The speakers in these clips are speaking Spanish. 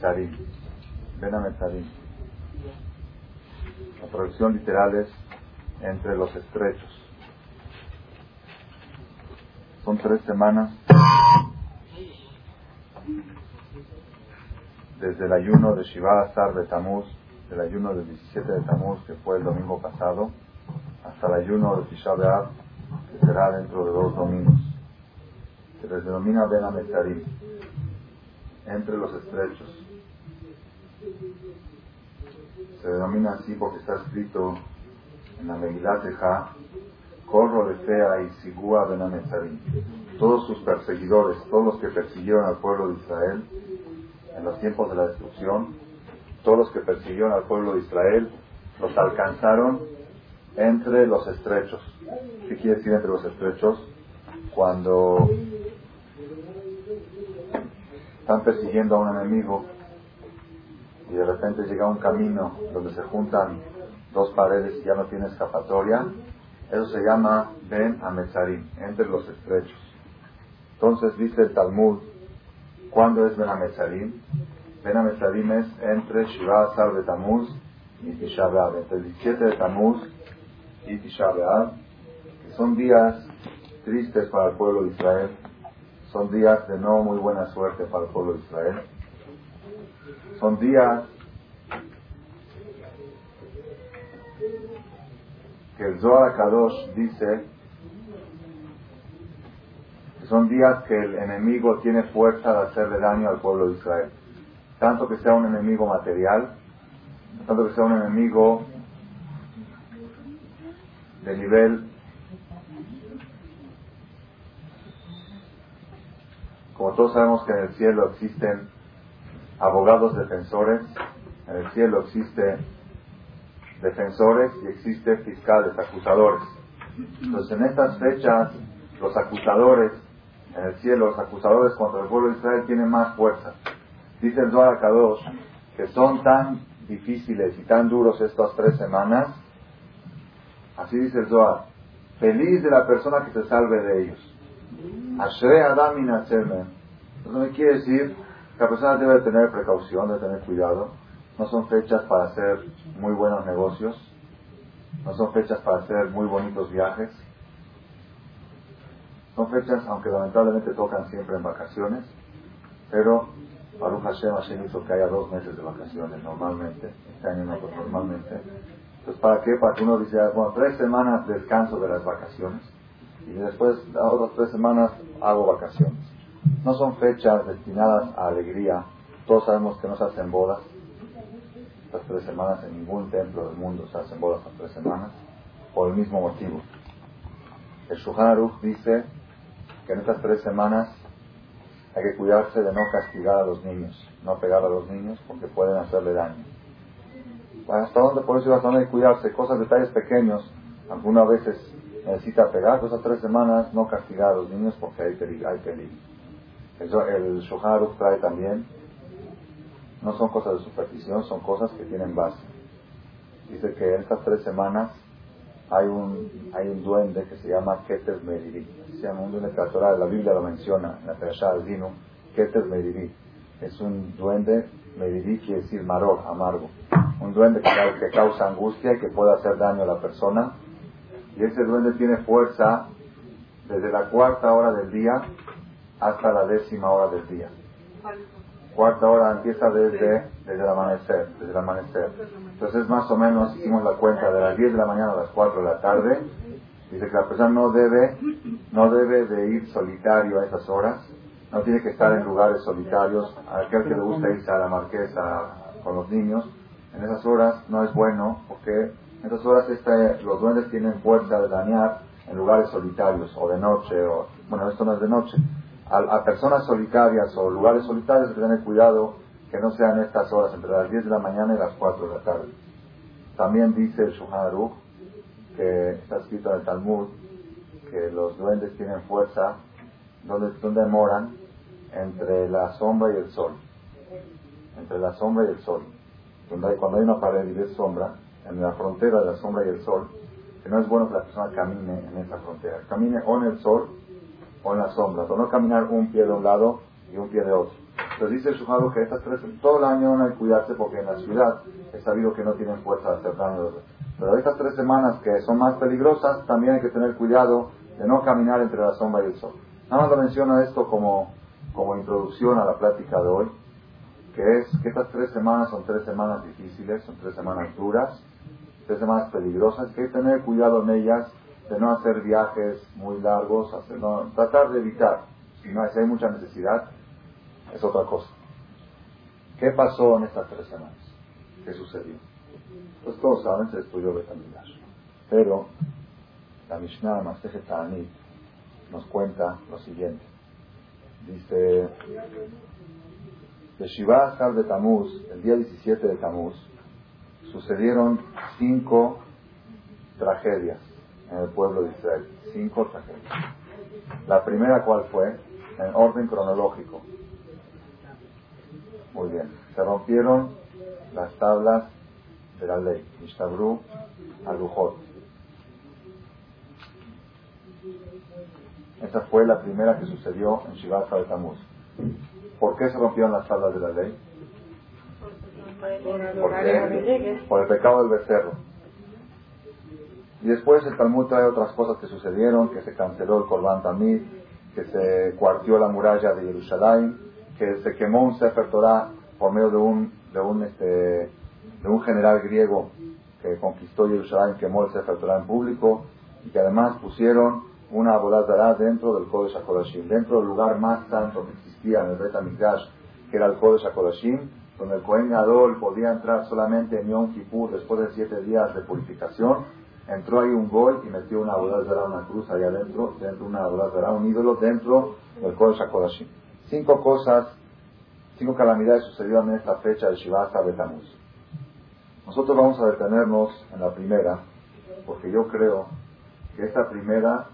Sarim. Ben La traducción literal es entre los estrechos. Son tres semanas desde el ayuno de Shiva Asar de Tamuz, del ayuno del 17 de Tamuz, que fue el domingo pasado, hasta el ayuno de Tisha que será dentro de dos domingos. Se les denomina Ben entre los estrechos. Se denomina así porque está escrito en la Megilat de Ja, Corro de Fea y Sigua Ben Todos sus perseguidores, todos los que persiguieron al pueblo de Israel en los tiempos de la destrucción, todos los que persiguieron al pueblo de Israel, los alcanzaron entre los estrechos. ¿Qué quiere decir entre los estrechos? Cuando están persiguiendo a un enemigo y de repente llega un camino donde se juntan dos paredes y ya no tiene escapatoria, eso se llama Ben Ametzarim, entre los estrechos. Entonces dice el Talmud, ¿cuándo es Ben Ametzarim? Ben Ametzarim es entre Shiva Azar de Tamuz y Tisha entre el 17 de Tamuz y Tisha que son días tristes para el pueblo de Israel, son días de no muy buena suerte para el pueblo de Israel. Son días que el Zohar Kadosh dice que son días que el enemigo tiene fuerza de hacerle daño al pueblo de Israel. Tanto que sea un enemigo material, tanto que sea un enemigo de nivel Como todos sabemos que en el cielo existen abogados defensores, en el cielo existe defensores y existe fiscales, acusadores. Entonces en estas fechas los acusadores en el cielo, los acusadores contra el pueblo de Israel tienen más fuerza. Dice el Zohar Kadosh que son tan difíciles y tan duros estas tres semanas, así dice el Zohar, feliz de la persona que se salve de ellos. Ashre Adam Entonces quiere decir la persona debe tener precaución, debe tener cuidado. No son fechas para hacer muy buenos negocios. No son fechas para hacer muy bonitos viajes. Son fechas, aunque lamentablemente tocan siempre en vacaciones, pero Baruch Hashem, Hashem hizo que haya dos meses de vacaciones normalmente, este año no, pues normalmente. Entonces, ¿para qué? Para que uno dice, bueno, tres semanas de descanso de las vacaciones y después, otras tres semanas, hago vacaciones. No son fechas destinadas a alegría. Todos sabemos que no se hacen bodas. Estas tres semanas en ningún templo del mundo se hacen bodas en tres semanas. Por el mismo motivo. El Shulchan dice que en estas tres semanas hay que cuidarse de no castigar a los niños, no pegar a los niños porque pueden hacerle daño. ¿Hasta dónde? Por eso hasta dónde hay que cuidarse. Cosas, detalles pequeños, algunas veces necesita pegar, pues esas tres semanas no castigar a los niños porque hay peligro. Hay peligro. El Shohan trae también, no son cosas de superstición, son cosas que tienen base. Dice que en estas tres semanas hay un, hay un duende que se llama Keter Meriri. Se llama un duende que la Biblia lo menciona en la Perashá del Dino, Keter Meriri. Es un duende, Meriri quiere decir maror, amargo. Un duende que, que causa angustia y que puede hacer daño a la persona y ese duende tiene fuerza desde la cuarta hora del día hasta la décima hora del día. Cuarta hora empieza desde, desde el amanecer, desde el amanecer. Entonces más o menos hicimos la cuenta de las 10 de la mañana a las 4 de la tarde. Dice que la persona no debe, no debe de ir solitario a esas horas, no tiene que estar en lugares solitarios. A aquel que le gusta irse a la marquesa con los niños, en esas horas no es bueno porque en esas horas este, los duendes tienen fuerza de dañar en lugares solitarios o de noche, o bueno, esto no es de noche. A, personas solitarias o lugares solitarios que tener cuidado que no sean estas horas entre las 10 de la mañana y las 4 de la tarde. También dice el Shuhan que está escrito en el Talmud, que los duendes tienen fuerza donde, donde moran entre la sombra y el sol. Entre la sombra y el sol. Donde hay, cuando hay una pared y ves sombra, en la frontera de la sombra y el sol, que no es bueno que la persona camine en esa frontera. Camine o en el sol o en la sombra, pero no caminar un pie de un lado y un pie de otro. Entonces dice Shujado que estas tres, todo el año no hay que cuidarse porque en la ciudad es sabido que no tienen fuerza de hacer daño. Pero estas tres semanas que son más peligrosas, también hay que tener cuidado de no caminar entre la sombra y el sol. Nada más lo menciono esto como, como introducción a la plática de hoy, que es que estas tres semanas son tres semanas difíciles, son tres semanas duras, tres semanas peligrosas, que hay que tener cuidado en ellas de no hacer viajes muy largos, hacer, tratar de evitar. Si, no, hay mucha necesidad, es otra cosa. ¿Qué pasó en estas tres semanas? ¿Qué sucedió? Pues todos saben, se estudió Betamidash. Pero la Mishnah Ta'anit nos cuenta lo siguiente. Dice, de Shiva de Tamuz, el día 17 de Tamuz, sucedieron cinco tragedias en el pueblo de Israel. Cinco tragedias. La primera, ¿cuál fue? En orden cronológico. Muy bien. Se rompieron las tablas de la ley. Mishtabru Alujot. Esa fue la primera que sucedió en Shivat de Tamuz. ¿Por qué se rompieron las tablas de la ley? Por el pecado del becerro. Y después el Talmud trae otras cosas que sucedieron, que se canceló el Corban Tamid, que se cuartió la muralla de Jerusalén, que se quemó un Sefer Torah por medio de un, de un, este, de un general griego que conquistó Jerusalén, quemó el Sefer Torah en público, y que además pusieron una Abodat dentro del Kodesh HaKodashim, dentro del lugar más santo que existía en el Bet que era el Kodesh HaKodashim, donde el Kohen Gadol podía entrar solamente en Yom Kippur después de siete días de purificación, entró ahí un gol y metió una Abodat una cruz ahí adentro, dentro una Abodat un ídolo dentro del Kodesh HaKodashim. Cinco cosas, cinco calamidades sucedieron en esta fecha de Shiva Betamuz. Nosotros vamos a detenernos en la primera, porque yo creo que esta primera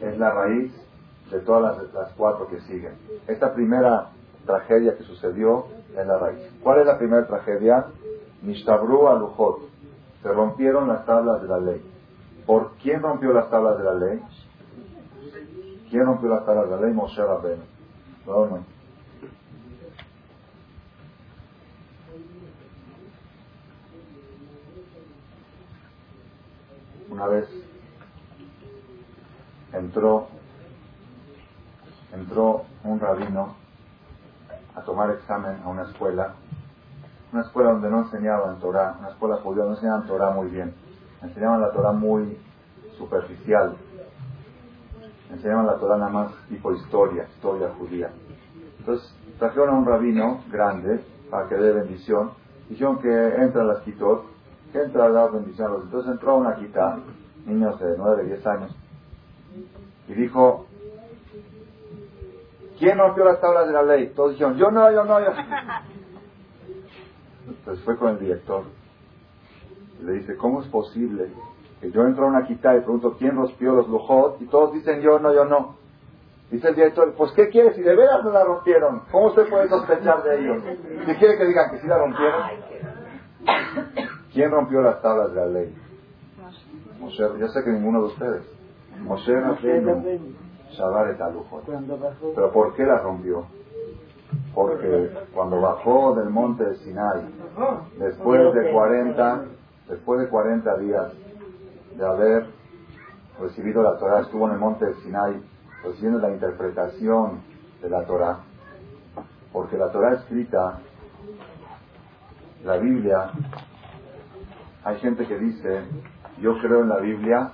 es la raíz de todas las, cuatro que siguen. Esta primera tragedia que sucedió es la raíz. ¿Cuál es la primera tragedia? Nishtabru alujot. Se rompieron las tablas de la ley. ¿Por quién rompió las tablas de la ley? ¿Quién rompió las tablas de la ley? Moshe Rabbeinu. No, Una vez entró, entró un rabino a tomar examen a una escuela, una escuela donde no enseñaban Torah, una escuela judía, no enseñaban Torah muy bien, enseñaban la Torah muy superficial, enseñaban la Torah nada más tipo historia, historia judía. Entonces trajeron a un rabino grande para que dé bendición, dijeron que entra a las quitot, entra a dar bendición a los. Entonces entró una quita, niños de 9, 10 años, y dijo, ¿quién rompió las tablas de la ley? Todos dijeron, yo no, yo no, yo. Entonces fue con el director y le dice, ¿cómo es posible que yo entro a una quita y pregunto quién rompió los lujot y todos dicen yo no, yo no? Dice el director, pues ¿qué quiere si de veras no la rompieron? ¿Cómo usted puede sospechar de ellos? Si quiere que digan que sí la rompieron. ¿Quién rompió las tablas de la ley? yo sé que ninguno de ustedes. Moshe Rabbeinu Shabar Pero ¿por qué la rompió? Porque cuando bajó del monte de Sinai, después de 40, después de 40 días de haber recibido la Torah, estuvo en el monte de Sinai recibiendo la interpretación de la Torah, porque la Torah escrita, la Biblia, hay gente que dice, yo creo en la Biblia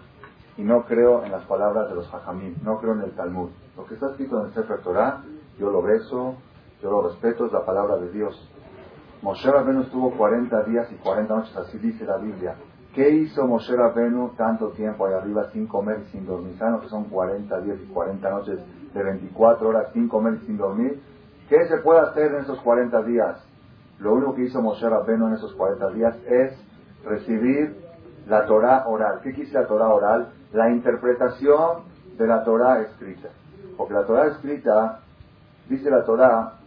y no creo en las palabras de los hajamim, no creo en el Talmud. Lo que está escrito en el Sefer Torah, yo lo beso, yo lo respeto, es la palabra de Dios. Moshe Rabenu estuvo 40 días y 40 noches, así dice la Biblia. ¿Qué hizo Moshe Rabenu tanto tiempo ahí arriba sin comer y sin dormir? ¿Saben que son 40 días y 40 noches de 24 horas sin comer y sin dormir? ¿Qué se puede hacer en esos 40 días? Lo único que hizo Moshe Rabenu en esos 40 días es recibir la Torah oral. ¿Qué quise la Torah oral? La interpretación de la Torah escrita. Porque la Torah escrita, dice la Torah,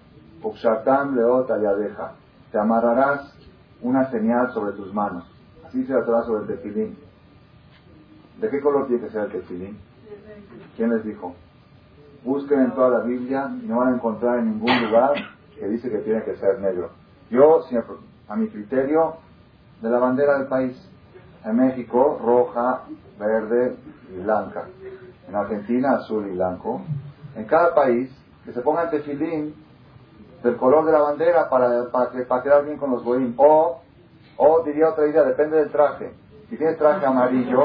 Ukshatam leot deja, te amarrarás una señal sobre tus manos. Así la Torah sobre el tefilín. ¿De qué color tiene que ser el tefilín? ¿Quién les dijo? Busquen en toda la Biblia y no van a encontrar en ningún lugar que dice que tiene que ser negro. Yo, a mi criterio, de la bandera del país. En México, roja, verde y blanca. En Argentina, azul y blanco. En cada país, que se ponga el tefilín del color de la bandera para, para, para quedar bien con los goyim. O, o diría otra idea, depende del traje. Si tienes traje amarillo,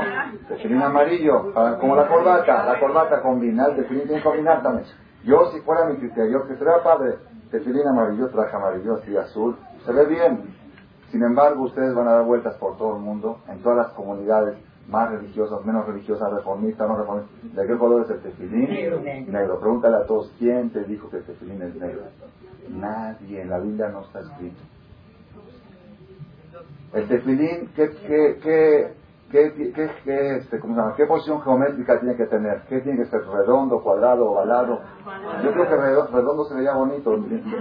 tefilín amarillo, como la corbata, la corbata combina, el tefilín tiene que combinar también. Yo, si fuera mi criterio, que sería padre, tefilín amarillo, traje amarillo, así azul, se ve bien. Sin embargo, ustedes van a dar vueltas por todo el mundo, en todas las comunidades, más religiosas, menos religiosas, reformistas, no reformistas. ¿De qué color es el tefilín? Negro. Pregúntale a todos, ¿quién te dijo que el tefilín es negro? Nadie, en la Biblia no está escrito. El tefilín, ¿qué, qué, qué, qué, qué, qué, este, ¿cómo se llama? ¿qué posición geométrica tiene que tener? ¿Qué tiene que ser? ¿Redondo, cuadrado, ovalado? Yo creo que redondo se veía bonito,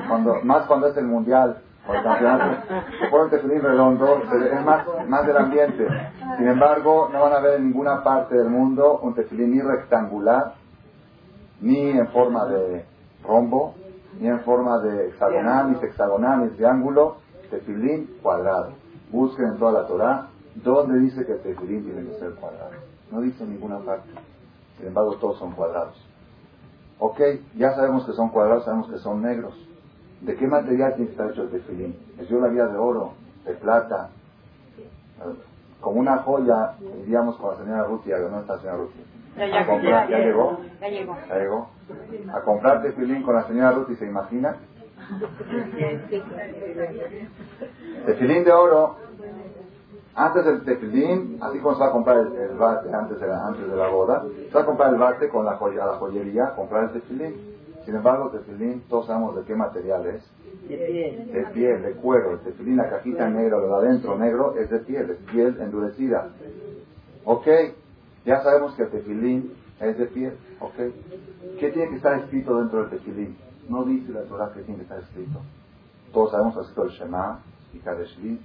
cuando, más cuando es el mundial o el campeonato. el tefilín redondo, es más, más del ambiente. Sin embargo, no van a ver en ninguna parte del mundo un tefilín ni rectangular, ni en forma de rombo, ni en forma de hexagonal, ni hexagonal, ni triángulo, tefilín cuadrado. Busquen en toda la Torah dónde dice que el tefilín tiene que ser cuadrado. No dice en ninguna parte. Sin embargo, todos son cuadrados. Ok, ya sabemos que son cuadrados, sabemos que son negros. ¿De qué material tiene que estar hecho el tefilín? ¿Es yo la vida de oro, de plata? Como una joya, diríamos con la señora Rutia, ¿dónde está la señora Rutia? Ya, comprar, ya, llegó? Ya llegó. Ya llegó. A comprar tefilín con la señora Ruti, ¿se imagina? Tefilín de oro, antes del tefilín, así como se va a comprar el, bate antes de, la, antes de la boda, se va a comprar el bate con la, joya, la joyería, comprar el tefilín. Sin embargo, el tefilín, todos sabemos de qué material es. De piel. De piel, de cuero. El tefilín, la cajita negra, lo de adentro negro, es de piel, es piel endurecida. ¿Ok? Ya sabemos que el tefilín es de piel. ¿Ok? ¿Qué tiene que estar escrito dentro del tefilín? No dice la Torah que tiene que estar escrito. Todos sabemos que escrito el Shema y Kadeshli.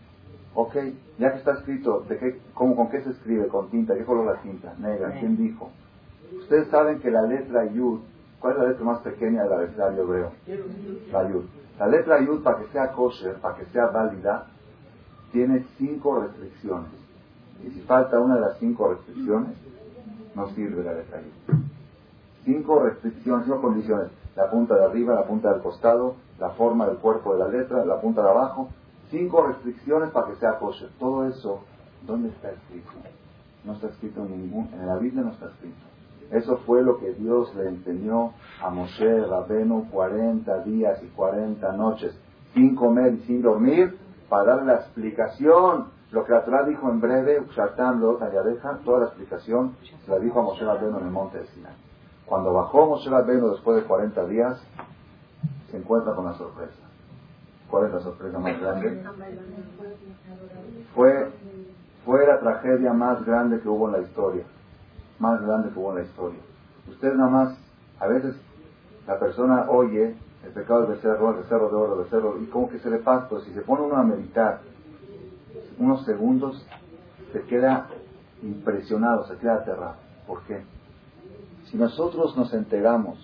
Ok, ya que está escrito, ¿de qué, cómo, ¿con qué se escribe? ¿Con tinta? ¿Qué color la tinta? Negra. ¿Quién dijo? Ustedes saben que la letra Yud, ¿cuál es la letra más pequeña del abecedario hebreo? La Yud. La letra Yud, para que sea kosher, para que sea válida, tiene cinco restricciones. Y si falta una de las cinco restricciones, no sirve la letra Yud. Cinco restricciones, cinco condiciones la punta de arriba, la punta del costado, la forma del cuerpo de la letra, la punta de abajo, cinco restricciones para que sea kosher. Todo eso, ¿dónde está escrito? No está escrito en ningún, en la Biblia no está escrito. Eso fue lo que Dios le enseñó a Moshe Rabenu 40 días y 40 noches, sin comer y sin dormir, para darle la explicación. Lo que Torah dijo en breve, toda la explicación se la dijo a Moshe Rabenu en el monte de Sinai. Cuando bajó Moshe Rabbeinu después de 40 días, se encuentra con la sorpresa. ¿Cuál es la sorpresa más grande? Fue, fue la tragedia más grande que hubo en la historia. Más grande que en la historia. Usted nada más, a veces la persona oye el pecado del becerro, el becerro de oro, el becerro, y como que se le pasa, pero si se pone uno a meditar unos segundos, se queda impresionado, se queda aterrado. ¿Por qué? Si nosotros nos enteramos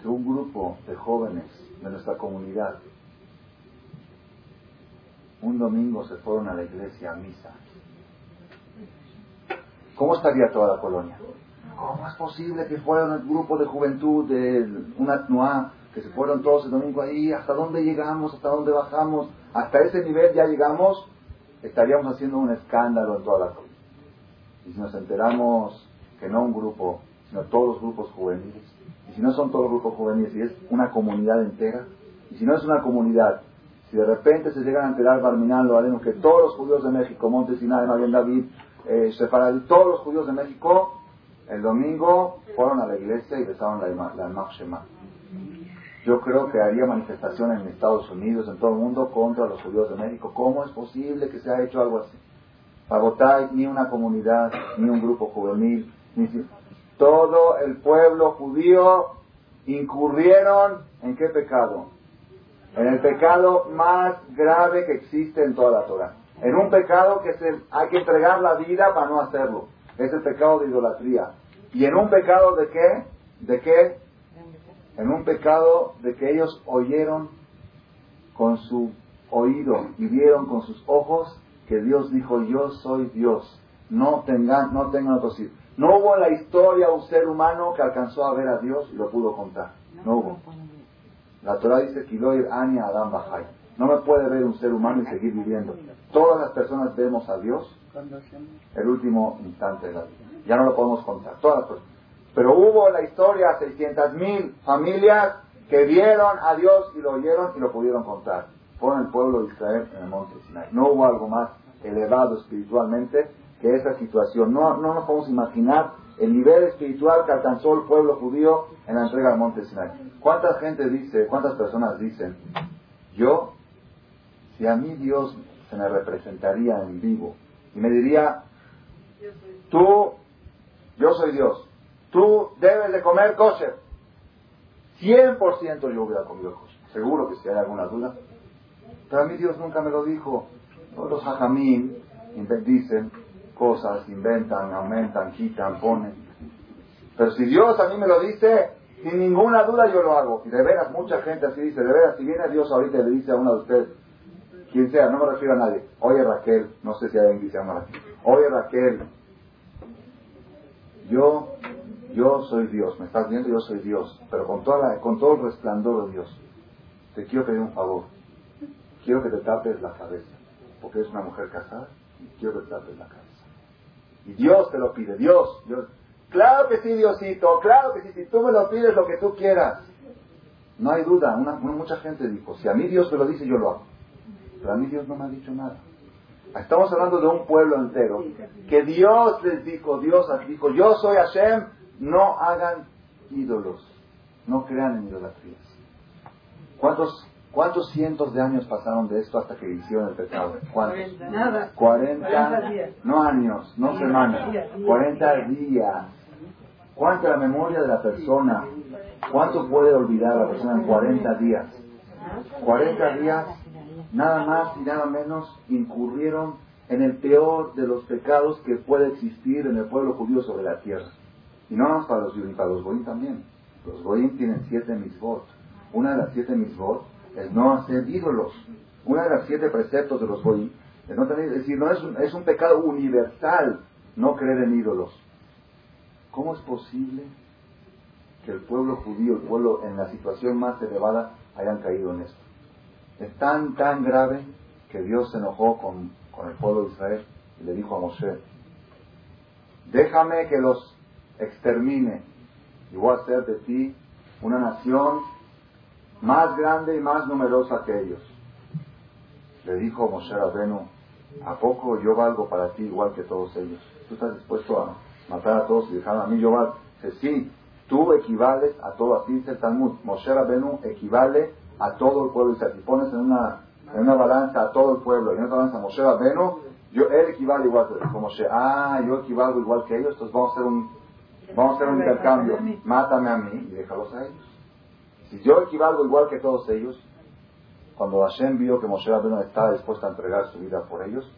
que un grupo de jóvenes de nuestra comunidad un domingo se fueron a la iglesia a misa, ¿cómo estaría toda la colonia? ¿Cómo es posible que fueran el grupo de juventud de una TNUA, que se fueron todos el domingo ahí? ¿Hasta dónde llegamos? ¿Hasta dónde bajamos? Hasta ese nivel ya llegamos, estaríamos haciendo un escándalo en toda la colonia. Y si nos enteramos que no un grupo sino todos los grupos juveniles. Y si no son todos los grupos juveniles, y es una comunidad entera, y si no es una comunidad, si de repente se llegan a enterar Barminal, lo que todos los judíos de México, Montes Sinai, Maguen David, eh, todos los judíos de México, el domingo fueron a la iglesia y besaron la, la Shema. Yo creo que haría manifestaciones en Estados Unidos, en todo el mundo, contra los judíos de México. ¿Cómo es posible que se haya hecho algo así? Para ni una comunidad, ni un grupo juvenil, ni todo el pueblo judío incurrieron en qué pecado? En el pecado más grave que existe en toda la Torah. En un pecado que se, hay que entregar la vida para no hacerlo. Es el pecado de idolatría. ¿Y en un pecado de qué? ¿De qué? En un pecado de que ellos oyeron con su oído y vieron con sus ojos que Dios dijo, yo soy Dios. No tengan, no tengan otros No hubo en la historia un ser humano que alcanzó a ver a Dios y lo pudo contar. No hubo. La Torah dice, Kiloir Ani Adam Bajay. No me puede ver un ser humano y seguir viviendo. Todas las personas vemos a Dios el último instante de la vida. Ya no lo podemos contar. Todas Pero hubo en la historia 600.000 familias que vieron a Dios y lo oyeron y lo pudieron contar. Fueron el pueblo de Israel en el monte Sinai. No hubo algo más elevado espiritualmente que esa situación. No, no nos podemos imaginar el nivel espiritual que alcanzó el pueblo judío en la entrega del monte Sinai. ¿Cuánta gente dice, cuántas personas dicen, yo, si a mí Dios se me representaría en vivo y me diría, tú, yo soy Dios, tú debes de comer kosher, 100% yo hubiera comido kosher. Seguro que si hay alguna duda. Pero a mí Dios nunca me lo dijo. Los hajamim dicen, cosas, inventan, aumentan, quitan, ponen. Pero si Dios a mí me lo dice, sin ninguna duda yo lo hago. Y de veras, mucha gente así dice, de veras, si viene Dios ahorita y le dice a uno de ustedes, quien sea, no me refiero a nadie, oye Raquel, no sé si alguien dice a Raquel, oye Raquel, yo, yo soy Dios, me estás viendo, yo soy Dios, pero con, toda con todo el resplandor de Dios, te quiero pedir un favor, quiero que te tapes la cabeza, porque eres una mujer casada y quiero que te tapes la cabeza. Y Dios te lo pide, Dios, Dios. Claro que sí, Diosito, claro que sí, si tú me lo pides lo que tú quieras. No hay duda, mucha gente dijo, si a mí Dios me lo dice, yo lo hago. Pero a mí Dios no me ha dicho nada. Estamos hablando de un pueblo entero que Dios les dijo, Dios les dijo, yo soy Hashem, no hagan ídolos, no crean en idolatrías. ¿Cuántos ¿Cuántos cientos de años pasaron de esto hasta que hicieron el pecado? ¿Cuántos? Nada. 40, no años, no semanas, 40 días. ¿Cuánta la memoria de la persona? ¿Cuánto puede olvidar la persona en 40 días? 40 días, nada más y nada menos, incurrieron en el peor de los pecados que puede existir en el pueblo judío sobre la tierra. Y no más para los judíos, para los goyim también. Los goyim tienen siete misbot. Una de las siete misbot el no hacer ídolos. Una de las siete preceptos de los goyim es, no tener, es decir, no es un, es un pecado universal no creer en ídolos. ¿Cómo es posible que el pueblo judío, el pueblo en la situación más elevada, hayan caído en esto? Es tan, tan grave que Dios se enojó con, con el pueblo de Israel y le dijo a Moshe, déjame que los extermine y voy a hacer de ti una nación más grande y más numerosa que ellos. Le dijo Moshe Rabenu, ¿a poco yo valgo para ti igual que todos ellos? ¿Tú estás dispuesto a matar a todos y dejar a mí yo valgo? Dice, sí, tú equivales a todo, así dice el Talmud. Moshe Rabenu equivale a todo el pueblo. Y si pones en una, en una balanza a todo el pueblo y en otra balanza a Moshe Rabenu, yo, él equivale igual que Moshe. Ah, yo equivalgo igual que ellos, entonces vamos a hacer un, vamos a hacer un intercambio. Mátame a mí y déjalos a ellos. Si yo equivalgo igual que todos ellos, cuando Hashem vio que Moshe Rabbeinu estaba dispuesto a entregar su vida por ellos,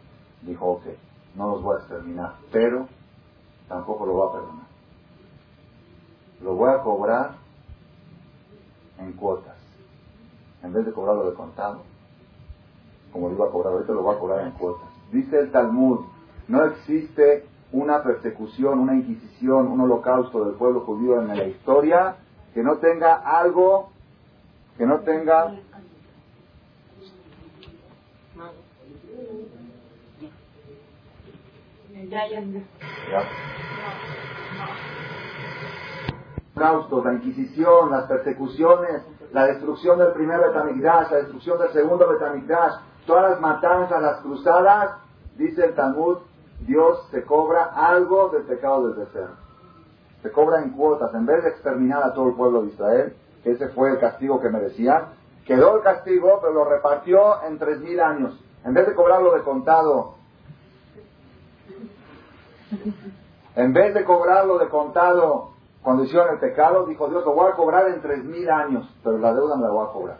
dijo, ok, no los voy a exterminar, pero tampoco lo voy a perdonar. Lo voy a cobrar en cuotas. En vez de cobrarlo de contado, como lo iba a cobrar ahorita, lo voy a cobrar en cuotas. Dice el Talmud, no existe una persecución, una inquisición, un holocausto del pueblo judío en la historia que no tenga algo, que no tenga la Inquisición, las persecuciones, la destrucción del primer Betamigdash, la destrucción del segundo Betamigdash, todas las matanzas, las cruzadas, dice el Talmud, Dios se cobra algo del pecado del becerro se cobra en cuotas, en vez de exterminar a todo el pueblo de Israel, que ese fue el castigo que merecía, quedó el castigo, pero lo repartió en tres mil años. En vez de cobrarlo de contado, en vez de cobrarlo de contado cuando hicieron el pecado, dijo Dios, lo voy a cobrar en tres mil años, pero la deuda me la voy a cobrar.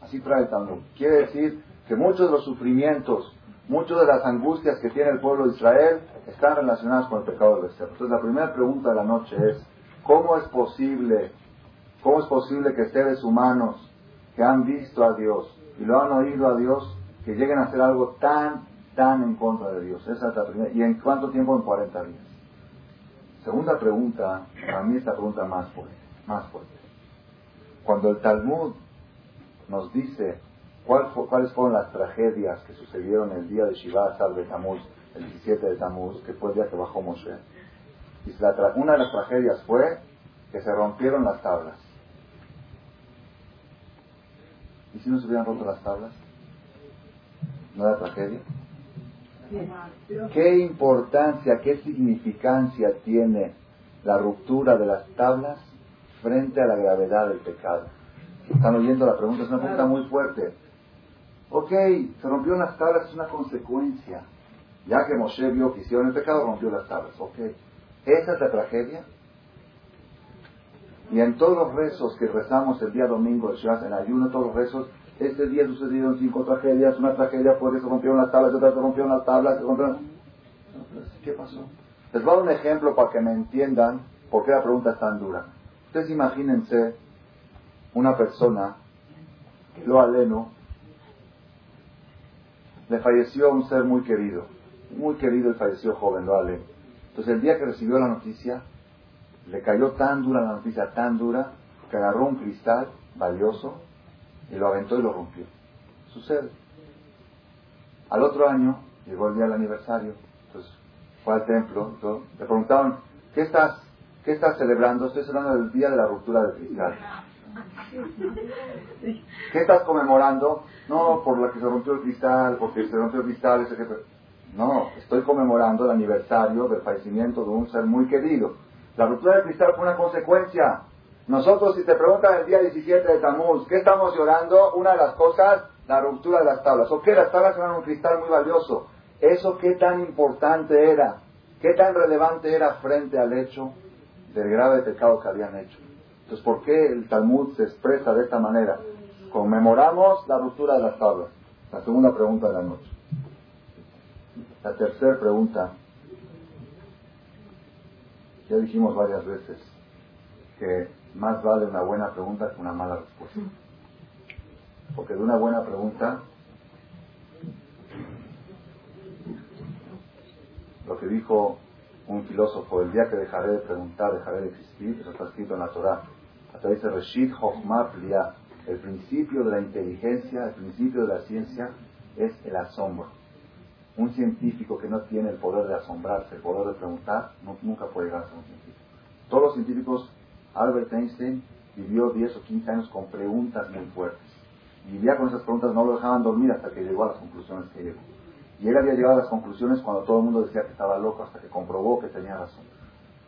Así trae el Talmud. Quiere decir que muchos de los sufrimientos Muchas de las angustias que tiene el pueblo de Israel están relacionadas con el pecado del becerro. Entonces la primera pregunta de la noche es, ¿cómo es posible, cómo es posible que seres humanos que han visto a Dios y lo han oído a Dios que lleguen a hacer algo tan, tan en contra de Dios. Esa es la primera. ¿Y en cuánto tiempo? En 40 días. Segunda pregunta, a mí esta pregunta más fuerte, más fuerte. Cuando el Talmud nos dice cuáles fueron las tragedias que sucedieron el día de Shiva de Tamuz, el 17 de Tamuz, que fue el día que bajó Moshe, y una de las tragedias fue que se rompieron las tablas. ¿Y si no se hubieran roto las tablas? ¿No era tragedia? ¿Qué importancia, qué significancia tiene la ruptura de las tablas frente a la gravedad del pecado? Están oyendo la pregunta, es una pregunta muy fuerte. Ok, se rompió las tablas, es una consecuencia. Ya que Moshe vio que hicieron el pecado, rompió las tablas. Ok, esa es la tragedia. Y en todos los rezos que rezamos el día domingo, en ayuno, todos los rezos, este día sucedieron cinco tragedias. Una tragedia fue que se rompieron las tablas, otra se rompieron las tablas, se rompieron... ¿Qué pasó? Les voy a dar un ejemplo para que me entiendan por qué la pregunta es tan dura. Ustedes imagínense una persona, lo aleno, le falleció un ser muy querido, muy querido y falleció joven, lo aleno. Entonces el día que recibió la noticia, le cayó tan dura la noticia, tan dura, que agarró un cristal valioso y lo aventó y lo rompió. Sucede. Al otro año llegó el día del aniversario, entonces fue al templo, le preguntaban, ¿qué estás, ¿qué estás celebrando? Estoy celebrando el día de la ruptura del cristal. ¿Qué estás conmemorando? No, por la que se rompió el cristal, porque se rompió el cristal, ese que... No, estoy conmemorando el aniversario del fallecimiento de un ser muy querido. La ruptura del cristal fue una consecuencia. Nosotros, si te preguntan el día 17 de Tamuz, ¿qué estamos llorando? Una de las cosas, la ruptura de las tablas. ¿O qué? Las tablas eran un cristal muy valioso. ¿Eso qué tan importante era? ¿Qué tan relevante era frente al hecho del grave pecado que habían hecho? Entonces, ¿por qué el Talmud se expresa de esta manera? Conmemoramos la ruptura de las tablas. La segunda pregunta de la noche. La tercera pregunta ya dijimos varias veces que más vale una buena pregunta que una mala respuesta. Porque de una buena pregunta, lo que dijo un filósofo, el día que dejaré de preguntar, dejaré de existir, eso está escrito en la Torah. Hasta dice Reshit Chochmah El principio de la inteligencia, el principio de la ciencia es el asombro un científico que no tiene el poder de asombrarse, el poder de preguntar, nunca puede llegar a ser un científico. Todos los científicos, Albert Einstein vivió 10 o 15 años con preguntas muy fuertes. Vivía con esas preguntas, no lo dejaban dormir hasta que llegó a las conclusiones que llegó. Y él había llegado a las conclusiones cuando todo el mundo decía que estaba loco, hasta que comprobó que tenía razón.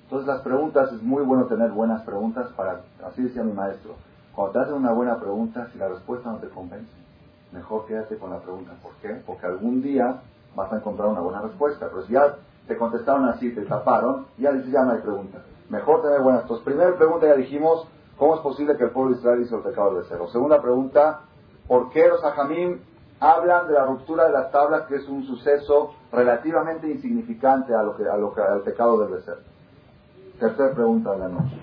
Entonces las preguntas, es muy bueno tener buenas preguntas para, así decía mi maestro, cuando te hacen una buena pregunta, si la respuesta no te convence, mejor quédate con la pregunta. ¿Por qué? Porque algún día vas a encontrar una buena respuesta. Pero ya te contestaron así, te taparon, ya ya no hay pregunta. Mejor tener buenas. Entonces, primera pregunta ya dijimos, ¿cómo es posible que el pueblo de Israel hizo el pecado de cero? Segunda pregunta, ¿por qué los ajamim hablan de la ruptura de las tablas, que es un suceso relativamente insignificante a lo que, a lo que, al pecado del becerro? Tercera pregunta de la noche.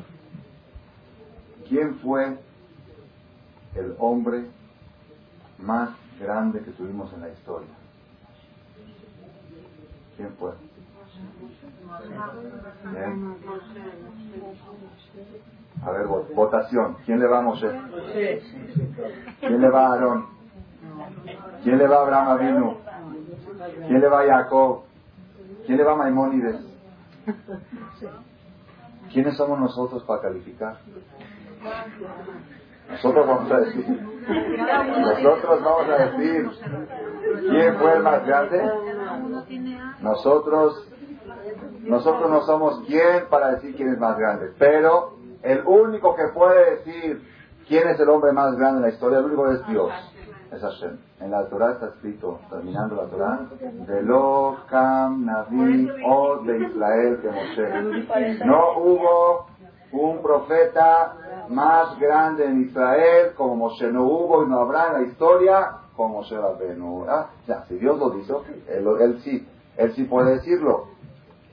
¿Quién fue el hombre más grande que tuvimos en la historia? ¿Quién fue? A ver, votación. ¿Quién le va a Moshe? ¿Quién le va a Aarón? ¿Quién le va a Abraham Avinu? ¿Quién le va a Jacob? ¿Quién le va a Maimónides? ¿Quiénes somos nosotros para calificar? Nosotros vamos a decir. Nosotros vamos a decir. ¿Quién fue el más grande? Nosotros, nosotros no somos quien para decir quién es más grande, pero el único que puede decir quién es el hombre más grande en la historia, el único es Dios, es Hashem. En la Torah está escrito, terminando la Torah, de lo Kam Navi o de Israel que Moshe. No hubo un profeta más grande en Israel como Moshe. No hubo y no habrá en la historia como Moshe. Ah, ya, si Dios lo dice, él sí. Él sí puede decirlo.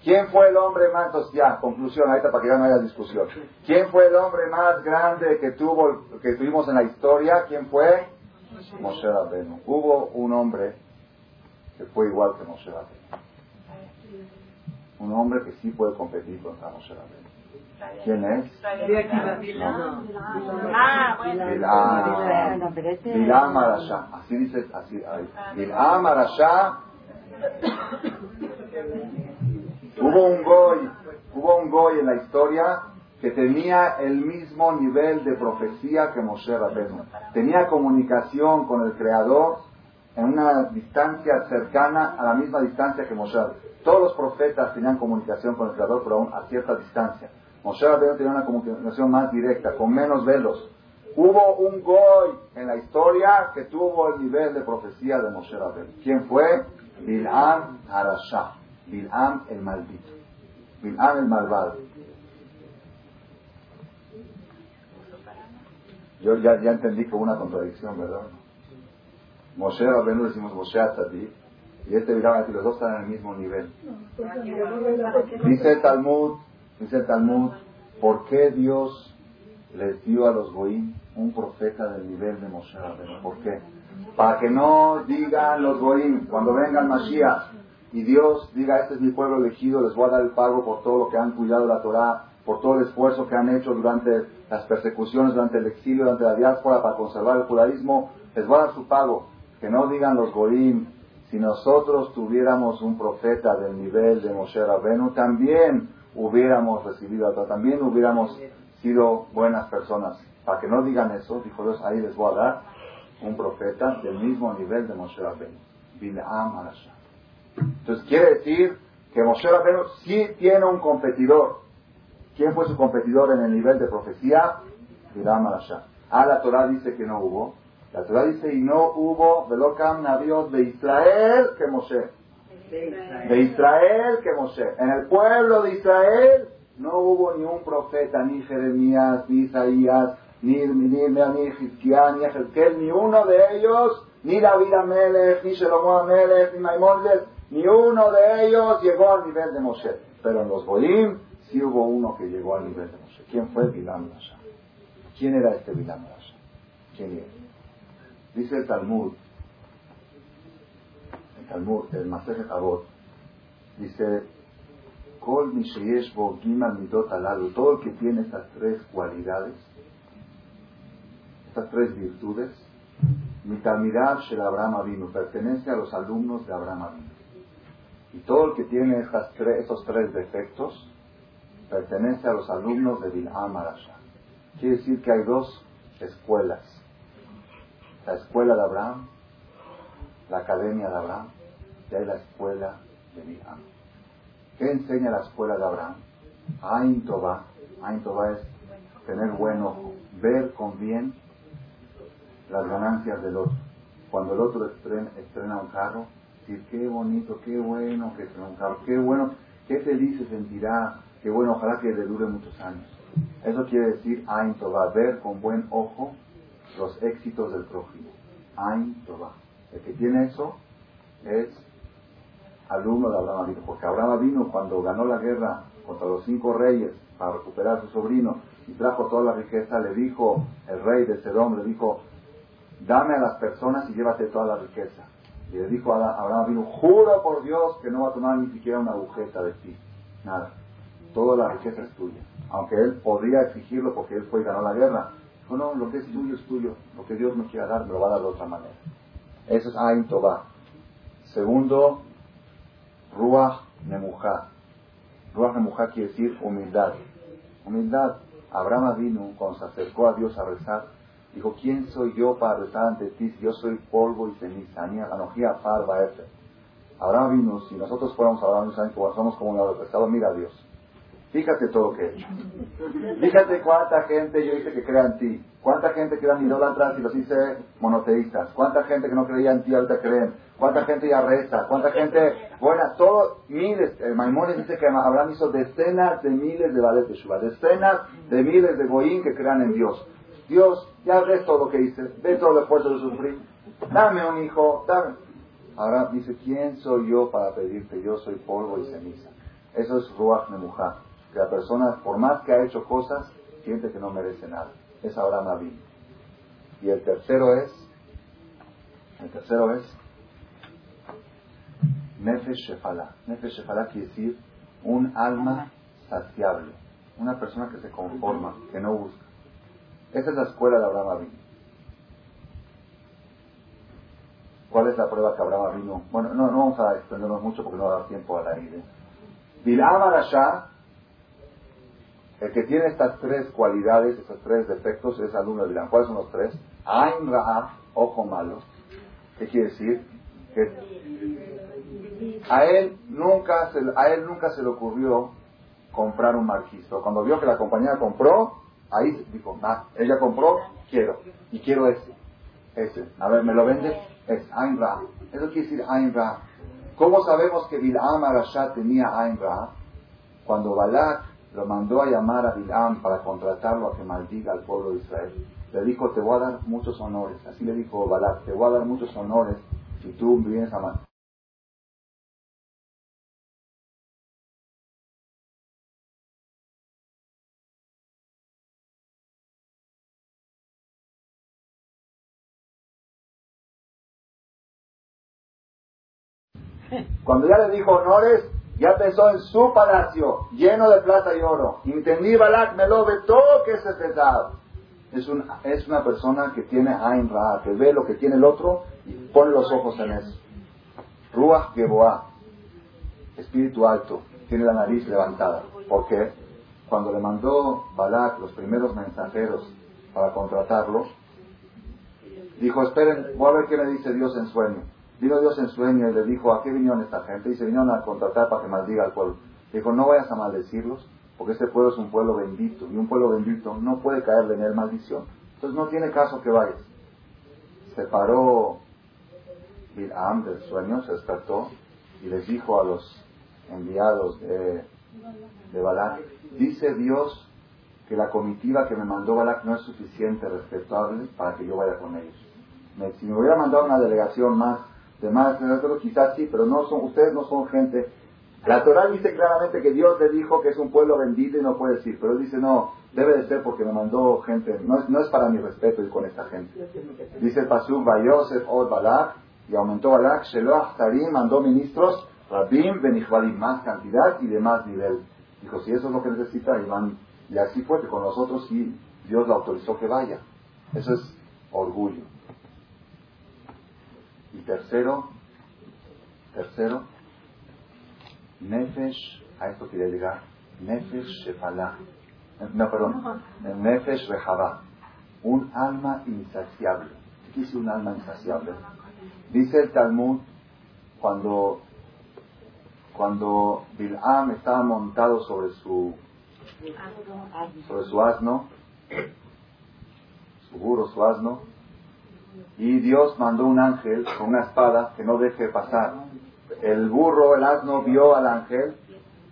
¿Quién fue el hombre más, ya, conclusión, ahorita para que ya no haya discusión. ¿Quién fue el hombre más grande que tuvo, que tuvimos en la historia? ¿Quién fue? Moshe Rabbeinu. Hubo un hombre que fue igual que Moshe Rabbeinu. Un hombre que sí puede competir contra Moshe Rabbeinu. ¿Quién es? Bilam Arashá. Así dice, así, Bilam Arashá. Hubo un goy, hubo un goy en la historia que tenía el mismo nivel de profecía que Moshe Rabbeinu. Tenía comunicación con el Creador en una distancia cercana a la misma distancia que Moshe. Todos los profetas tenían comunicación con el Creador, pero aún a cierta distancia. Moshe Rabbeinu tenía una comunicación más directa, con menos velos. Hubo un goy en la historia que tuvo el nivel de profecía de Moshe Rabbeinu. ¿Quién fue? Bil'am Arashah. Bil'am el maldito. Bil'am el malvado. Yo ya, ya entendí que hubo una contradicción, ¿verdad? Moshe Rabbeinu decimos Moshe Atzadik y este Bil'am, los dos están en el mismo nivel. Dice el Talmud Dice el Talmud, ¿por qué Dios les dio a los Goim un profeta del nivel de Moshe Rabbeinu? ¿Por qué? Para que no digan los Goim, cuando vengan Mashiach, y Dios diga, este es mi pueblo elegido, les voy a dar el pago por todo lo que han cuidado la Torah, por todo el esfuerzo que han hecho durante las persecuciones, durante el exilio, durante la diáspora para conservar el judaísmo, les voy a dar su pago. Que no digan los Goim, si nosotros tuviéramos un profeta del nivel de Moshe Rabbeinu, también hubiéramos recibido a también hubiéramos sido buenas personas. Para que no digan eso, dijo Dios, ahí les voy a dar un profeta del mismo nivel de Moshe Rabbeinu, Bil'am Arasha. Entonces quiere decir que Moshe Rabbeinu sí tiene un competidor. ¿Quién fue su competidor en el nivel de profecía? Bil'am Arasha. Ah, la Torah dice que no hubo. La Torah dice, y no hubo Velokam Nabiot de Israel que Moshe de Israel que Moshe. En el pueblo de Israel no hubo ni un profeta, ni Jeremías, ni Isaías, ni, ni, ni, ni ni Ezequiel, ni uno de ellos, ni David Amelech, ni Shelomo Amelech, ni Maimonides, ni uno de ellos llegó al nivel de Moshe. Pero en los Boim sí hubo uno que llegó al nivel de Moshe. ¿Quién fue Bilam Rasha? ¿Quién era este Bilam Rasha? ¿Quién era? Dice el Talmud Talmud, el Maser Avot, dice, Kol bo midot todo el que tiene estas tres cualidades, estas tres virtudes, Mitamirav Shel Abraham Avinu, pertenece a los alumnos de Abraham Avinu. Y todo el que tiene estas tres, esos tres defectos, pertenece a los alumnos de Bil'am Arasha. Quiere decir que hay dos escuelas. La escuela de Abraham la Academia de Abraham y hay la escuela de Bilham. ¿Qué enseña la escuela de Abraham? Ain Toba. Ain Toba es tener buen ojo, ver con bien las ganancias del otro. Cuando el otro estrena, un carro, decir qué bonito, qué bueno que carro, qué bueno, qué feliz se sentirá, qué bueno, ojalá que le dure muchos años. Eso quiere decir Ain Toba, ver con buen ojo los éxitos del prójimo. Ain Toba. El que tiene eso es alumno de Abraham Avino, porque Abraham vino cuando ganó la guerra contra los cinco reyes para recuperar a su sobrino y trajo toda la riqueza, le dijo el rey de Sedom, le dijo, dame a las personas y llévate toda la riqueza. Y le dijo a Abraham vino, juro por Dios que no va a tomar ni siquiera una agujeta de ti. Nada. Toda la riqueza es tuya. Aunque él podría exigirlo porque él fue y ganó la guerra. No, no, lo que es tuyo es tuyo. Lo que Dios me quiera dar, me lo va a dar de otra manera. Eso es Ain Toba. Segundo, Ruach Nemuja. Ruach Nemuja quiere decir humildad. Humildad. Abraham vino cuando se acercó a Dios a rezar, dijo, ¿quién soy yo para rezar ante ti si yo soy polvo y ceniza? Ni analogía farba Abraham vino, si nosotros fuéramos Abraham, somos como un pescado, mira a Dios. Fíjate todo lo que he hecho. Fíjate cuánta gente yo hice que crea en ti. Cuánta gente que eran idólatras y los hice monoteístas. Cuánta gente que no creía en ti ahorita creen. Cuánta gente ya reza. Cuánta gente, bueno, todo, miles. El Maimónides dice que Abraham hizo decenas de miles de vales de Shubá. Decenas de miles de Goín que crean en Dios. Dios, ya ves todo lo que hice. Ves todo el esfuerzo que sufrí. Dame un hijo, dame. Ahora dice, ¿quién soy yo para pedirte? Yo soy polvo y ceniza. Eso es Ruach Nemuja. Que la persona, por más que ha hecho cosas, siente que no merece nada. Es Abraham Abin. Y el tercero es, el tercero es Nefesh Shefala. Nefesh Shefala quiere decir un alma saciable. Una persona que se conforma, que no busca. Esa es la escuela de Abraham Abin. ¿Cuál es la prueba que Abraham vino? Bueno, no, no vamos a extendernos mucho porque no va a dar tiempo a la idea. Bilam Arashá, el que tiene estas tres cualidades, estos tres defectos, es alumno de Bilam. ¿Cuáles son los tres? Ain Ra'a, ojo malo. ¿Qué quiere decir? Que a él nunca se, a él nunca se le ocurrió comprar un marquisto. Cuando vio que la compañía compró, ahí dijo, ella compró, quiero. Y quiero ese. Ese. A ver, ¿me lo vende? Es Ain Ra. Eso quiere decir Ain Ra. ¿Cómo sabemos que Bil'am Arashá tenía Ain Ra? Cuando Balak lo mandó a llamar a Bil'am para contratarlo a que maldiga al pueblo de Israel, le dijo, te voy a dar muchos honores. Así le dijo Balak, te voy a dar muchos honores si tú vienes a Cuando ya le dijo honores, ya pensó en su palacio, lleno de plata y oro. Entendí Balak me lo ve todo que es pesado. Es, un, es una persona que tiene Ain Ra, que ve lo que tiene el otro y pone los ojos en eso. Ruach Geboah, espíritu alto, tiene la nariz levantada. ¿Por qué? Cuando le mandó Balak los primeros mensajeros para contratarlo, dijo, esperen, voy a ver qué le dice Dios en sueño. Vino Dios en sueño y le dijo, ¿a qué vinieron esta gente? Y se vinieron a contratar para que maldiga al pueblo. dijo, no vayas a maldecirlos, porque este pueblo es un pueblo bendito, y un pueblo bendito no puede caerle en él maldición. Entonces no tiene caso que vayas. Se paró Bilam del sueño, se despertó y les dijo a los enviados de, de Balak, dice Dios que la comitiva que me mandó Balak no es suficiente, respetable, para que yo vaya con ellos. si me hubiera mandado una delegación más demás, quizás sí, pero no son, ustedes no son gente. La Torah dice claramente que Dios le dijo que es un pueblo bendito y no puede decir, pero él dice no, debe de ser porque me mandó gente, no es, no es para mi respeto ir con esta gente. Dice Pasuk Bayosef Od Balak, y aumentó Balak, Sheloach Tarim, mandó ministros, Rabim, Benichvalim, más cantidad y de más nivel. Dijo, si eso es lo que necesita, y van, y así fue que con nosotros sí, Dios le autorizó que vaya. Eso es orgullo. Y tercero, tercero, Nefesh, a esto quería llegar, Nefesh Shefalá. No, perdón, Nefesh Rehabá. Un alma insaciable. ¿Qué es un alma insaciable? Dice el Talmud, cuando, cuando Bil'am estaba montado sobre su, sobre su asno, su burro, su asno, y Dios mandó un ángel con una espada que no deje pasar. El burro, el asno vio al ángel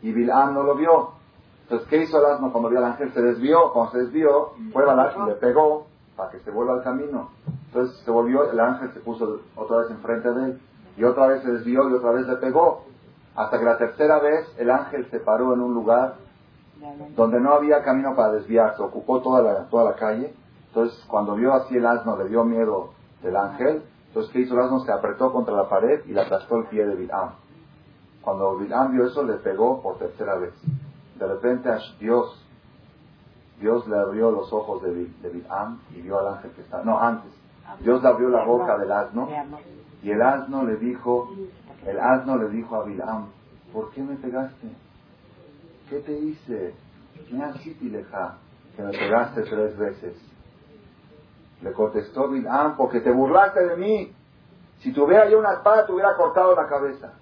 y Bilam no lo vio. Entonces, ¿qué hizo el asno cuando vio al ángel? Se desvió. Cuando se desvió, fue Balak y le pegó para que se vuelva al camino. Entonces se volvió, el ángel se puso otra vez enfrente de él y otra vez se desvió y otra vez le pegó. Hasta que la tercera vez el ángel se paró en un lugar donde no había camino para desviarse, ocupó toda la, toda la calle entonces, cuando vio así el asno, le dio miedo del ángel. Entonces, ¿qué hizo el asno? Se apretó contra la pared y le aplastó el pie de Bilam. Cuando Bilam vio eso, le pegó por tercera vez. De repente, Dios, Dios le abrió los ojos de, de y vio al ángel que estaba. No, antes. Dios le abrió la boca del asno y el asno le dijo, el asno le dijo a Bilam, ¿por qué me pegaste? ¿Qué te hice? Que me pegaste tres veces. Le contestó Bil'am, porque te burlaste de mí. Si tuviera yo una espada, te hubiera cortado la cabeza.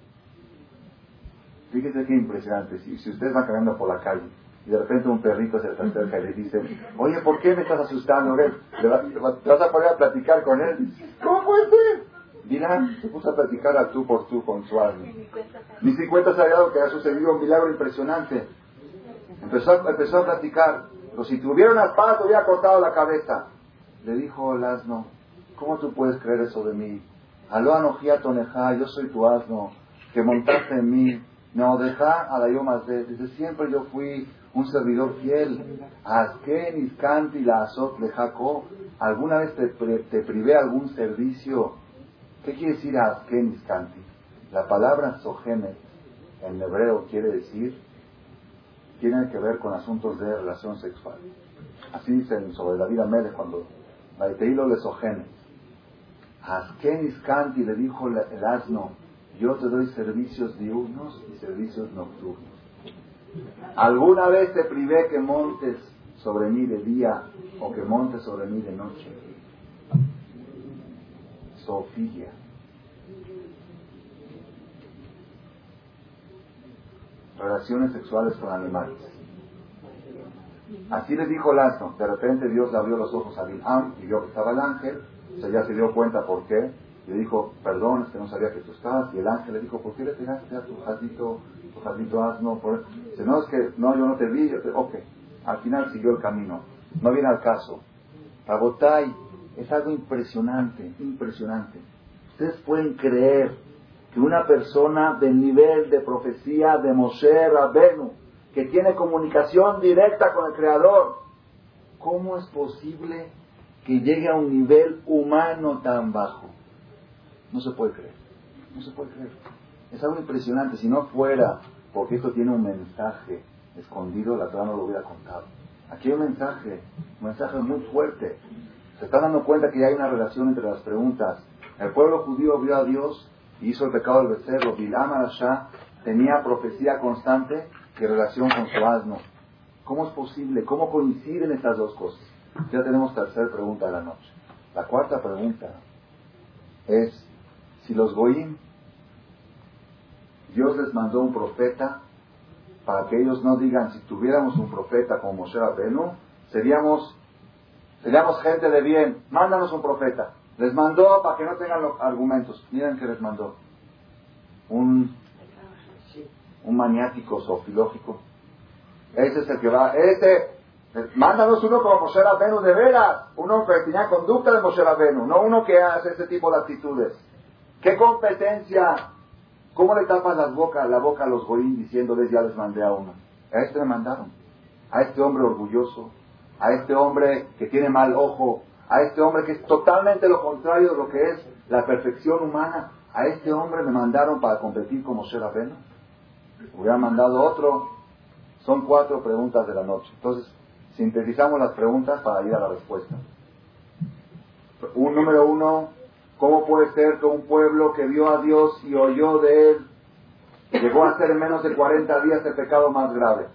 Fíjese qué impresionante. Si, si ustedes van caminando por la calle y de repente un perrito se le acerca y le dice, oye, ¿por qué me estás asustando? ¿Le, vas a poner a platicar con él? ¿Cómo puede ser? Bil'am se puso a platicar a tú por tú con su alma. Ni si cuenta que ha sucedido un milagro impresionante. Empezó, empezó a platicar. Pero si tuviera una espada, te hubiera cortado la cabeza. Le dijo el asno, ¿cómo tú puedes creer eso de mí? Aló toneja, yo soy tu asno, que montaste en mí No, deja a la yo de. Desde siempre yo fui un servidor fiel. Azken, Iskanti, la Azot, Lejako. ¿Alguna vez te, te privé algún servicio? ¿Qué quiere decir Azken, Iskanti? La palabra Sohemet en hebreo quiere decir, tiene que ver con asuntos de relación sexual. Así dicen sobre la vida Mele cuando Maiteilo le Sohemet. Azken, Iskanti le dijo el asno, yo te doy servicios diurnos y servicios nocturnos. ¿Alguna vez te privé que montes sobre mí de día o que montes sobre mí de noche? Sofía. Relaciones sexuales con animales. Así le dijo Lazo. De repente Dios le abrió los ojos a Bilham y vio que estaba el ángel. O sea, ya se dio cuenta por qué le dijo, perdón, es que no sabía que tú estabas. Y el ángel le dijo, ¿por qué le pegaste a tu jardito, tu jardito asno? Por... Dice, no, es que no, yo no te vi. Yo. Ok, al final siguió el camino. No viene al caso. Rabotai es algo impresionante, impresionante. Ustedes pueden creer que una persona del nivel de profecía de Moshe Rabenu, que tiene comunicación directa con el Creador, ¿cómo es posible que llegue a un nivel humano tan bajo? No se puede creer. No se puede creer. Es algo impresionante. Si no fuera porque esto tiene un mensaje escondido, la Torah no lo hubiera contado. Aquí hay un mensaje, un mensaje muy fuerte. Se está dando cuenta que hay una relación entre las preguntas. El pueblo judío vio a Dios y hizo el pecado del becerro. Bilam Arashá tenía profecía constante y relación con su asno. ¿Cómo es posible? ¿Cómo coinciden estas dos cosas? Ya tenemos tercera pregunta de la noche. La cuarta pregunta es si los goim, Dios les mandó un profeta para que ellos no digan, si tuviéramos un profeta como Moshe Rabbeinu, seríamos, seríamos gente de bien, mándanos un profeta. Les mandó para que no tengan los argumentos. Miren que les mandó. Un, un maniático zoofilógico. Ese es el que va, ese, mándanos uno como Moshe Rabbeinu de veras, uno que tenía conducta de Moshe Rabbeinu, no uno que hace ese tipo de actitudes. ¿Qué competencia? ¿Cómo le tapas las bocas, la boca a los goín diciéndoles ya les mandé a uno? A este le mandaron. A este hombre orgulloso, a este hombre que tiene mal ojo, a este hombre que es totalmente lo contrario de lo que es la perfección humana. A este hombre me mandaron para competir como ser apenas. Hubieran mandado otro. Son cuatro preguntas de la noche. Entonces, sintetizamos las preguntas para ir a la respuesta. Un número uno, ¿Cómo puede ser que un pueblo que vio a Dios y oyó de Él llegó a ser en menos de 40 días el pecado más grave?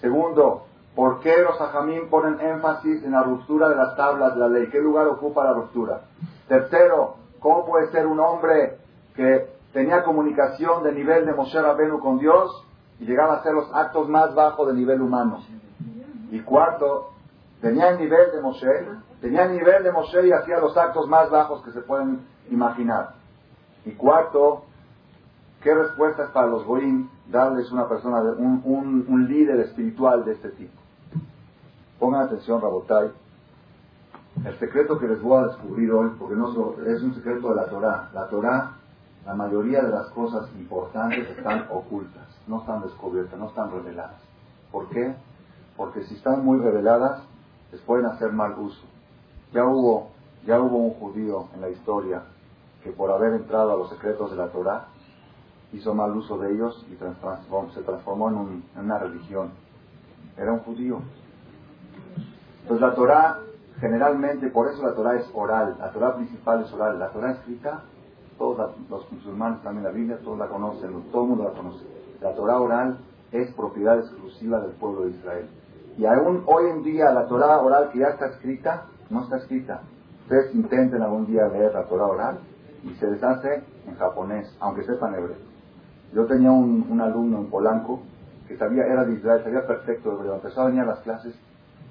Segundo, ¿por qué los ajamín ponen énfasis en la ruptura de las tablas de la ley? ¿Qué lugar ocupa la ruptura? Tercero, ¿cómo puede ser un hombre que tenía comunicación de nivel de Moshe Rabenu con Dios y llegaba a hacer los actos más bajos de nivel humano? Y cuarto, tenía el nivel de Moshe, Tenía el nivel de Moshe y hacía los actos más bajos que se pueden imaginar. Y cuarto, ¿qué respuestas para los goim darles una persona, un, un, líder espiritual de este tipo? Pongan atención, Rabotai. El secreto que les voy a descubrir hoy, porque no es un secreto de la Torah. La Torah, la mayoría de las cosas importantes están ocultas, no están descubiertas, no están reveladas. ¿Por qué? Porque si están muy reveladas, les pueden hacer mal uso. Ya hubo, ya hubo un judío en la historia que por haber entrado a los secretos de la Torah hizo mal uso de ellos y se transformó en, una religión. Era un judío. Entonces la Torah, generalmente, por eso la Torah es oral, la Torah principal es oral. La Torah escrita, todos los musulmanes también la Biblia, todos la conocen, todo el mundo la conoce. La Torah oral es propiedad exclusiva del pueblo de Israel. Y aún hoy en día la Torah oral que ya está escrita, no está escrita. Ustedes intenten algún día leer la Torah oral y se les hace en japonés, aunque sepan hebreo. Yo tenía un, alumno en Polanco que sabía, era de Israel, sabía perfecto hebreo, empezó a venir a las clases.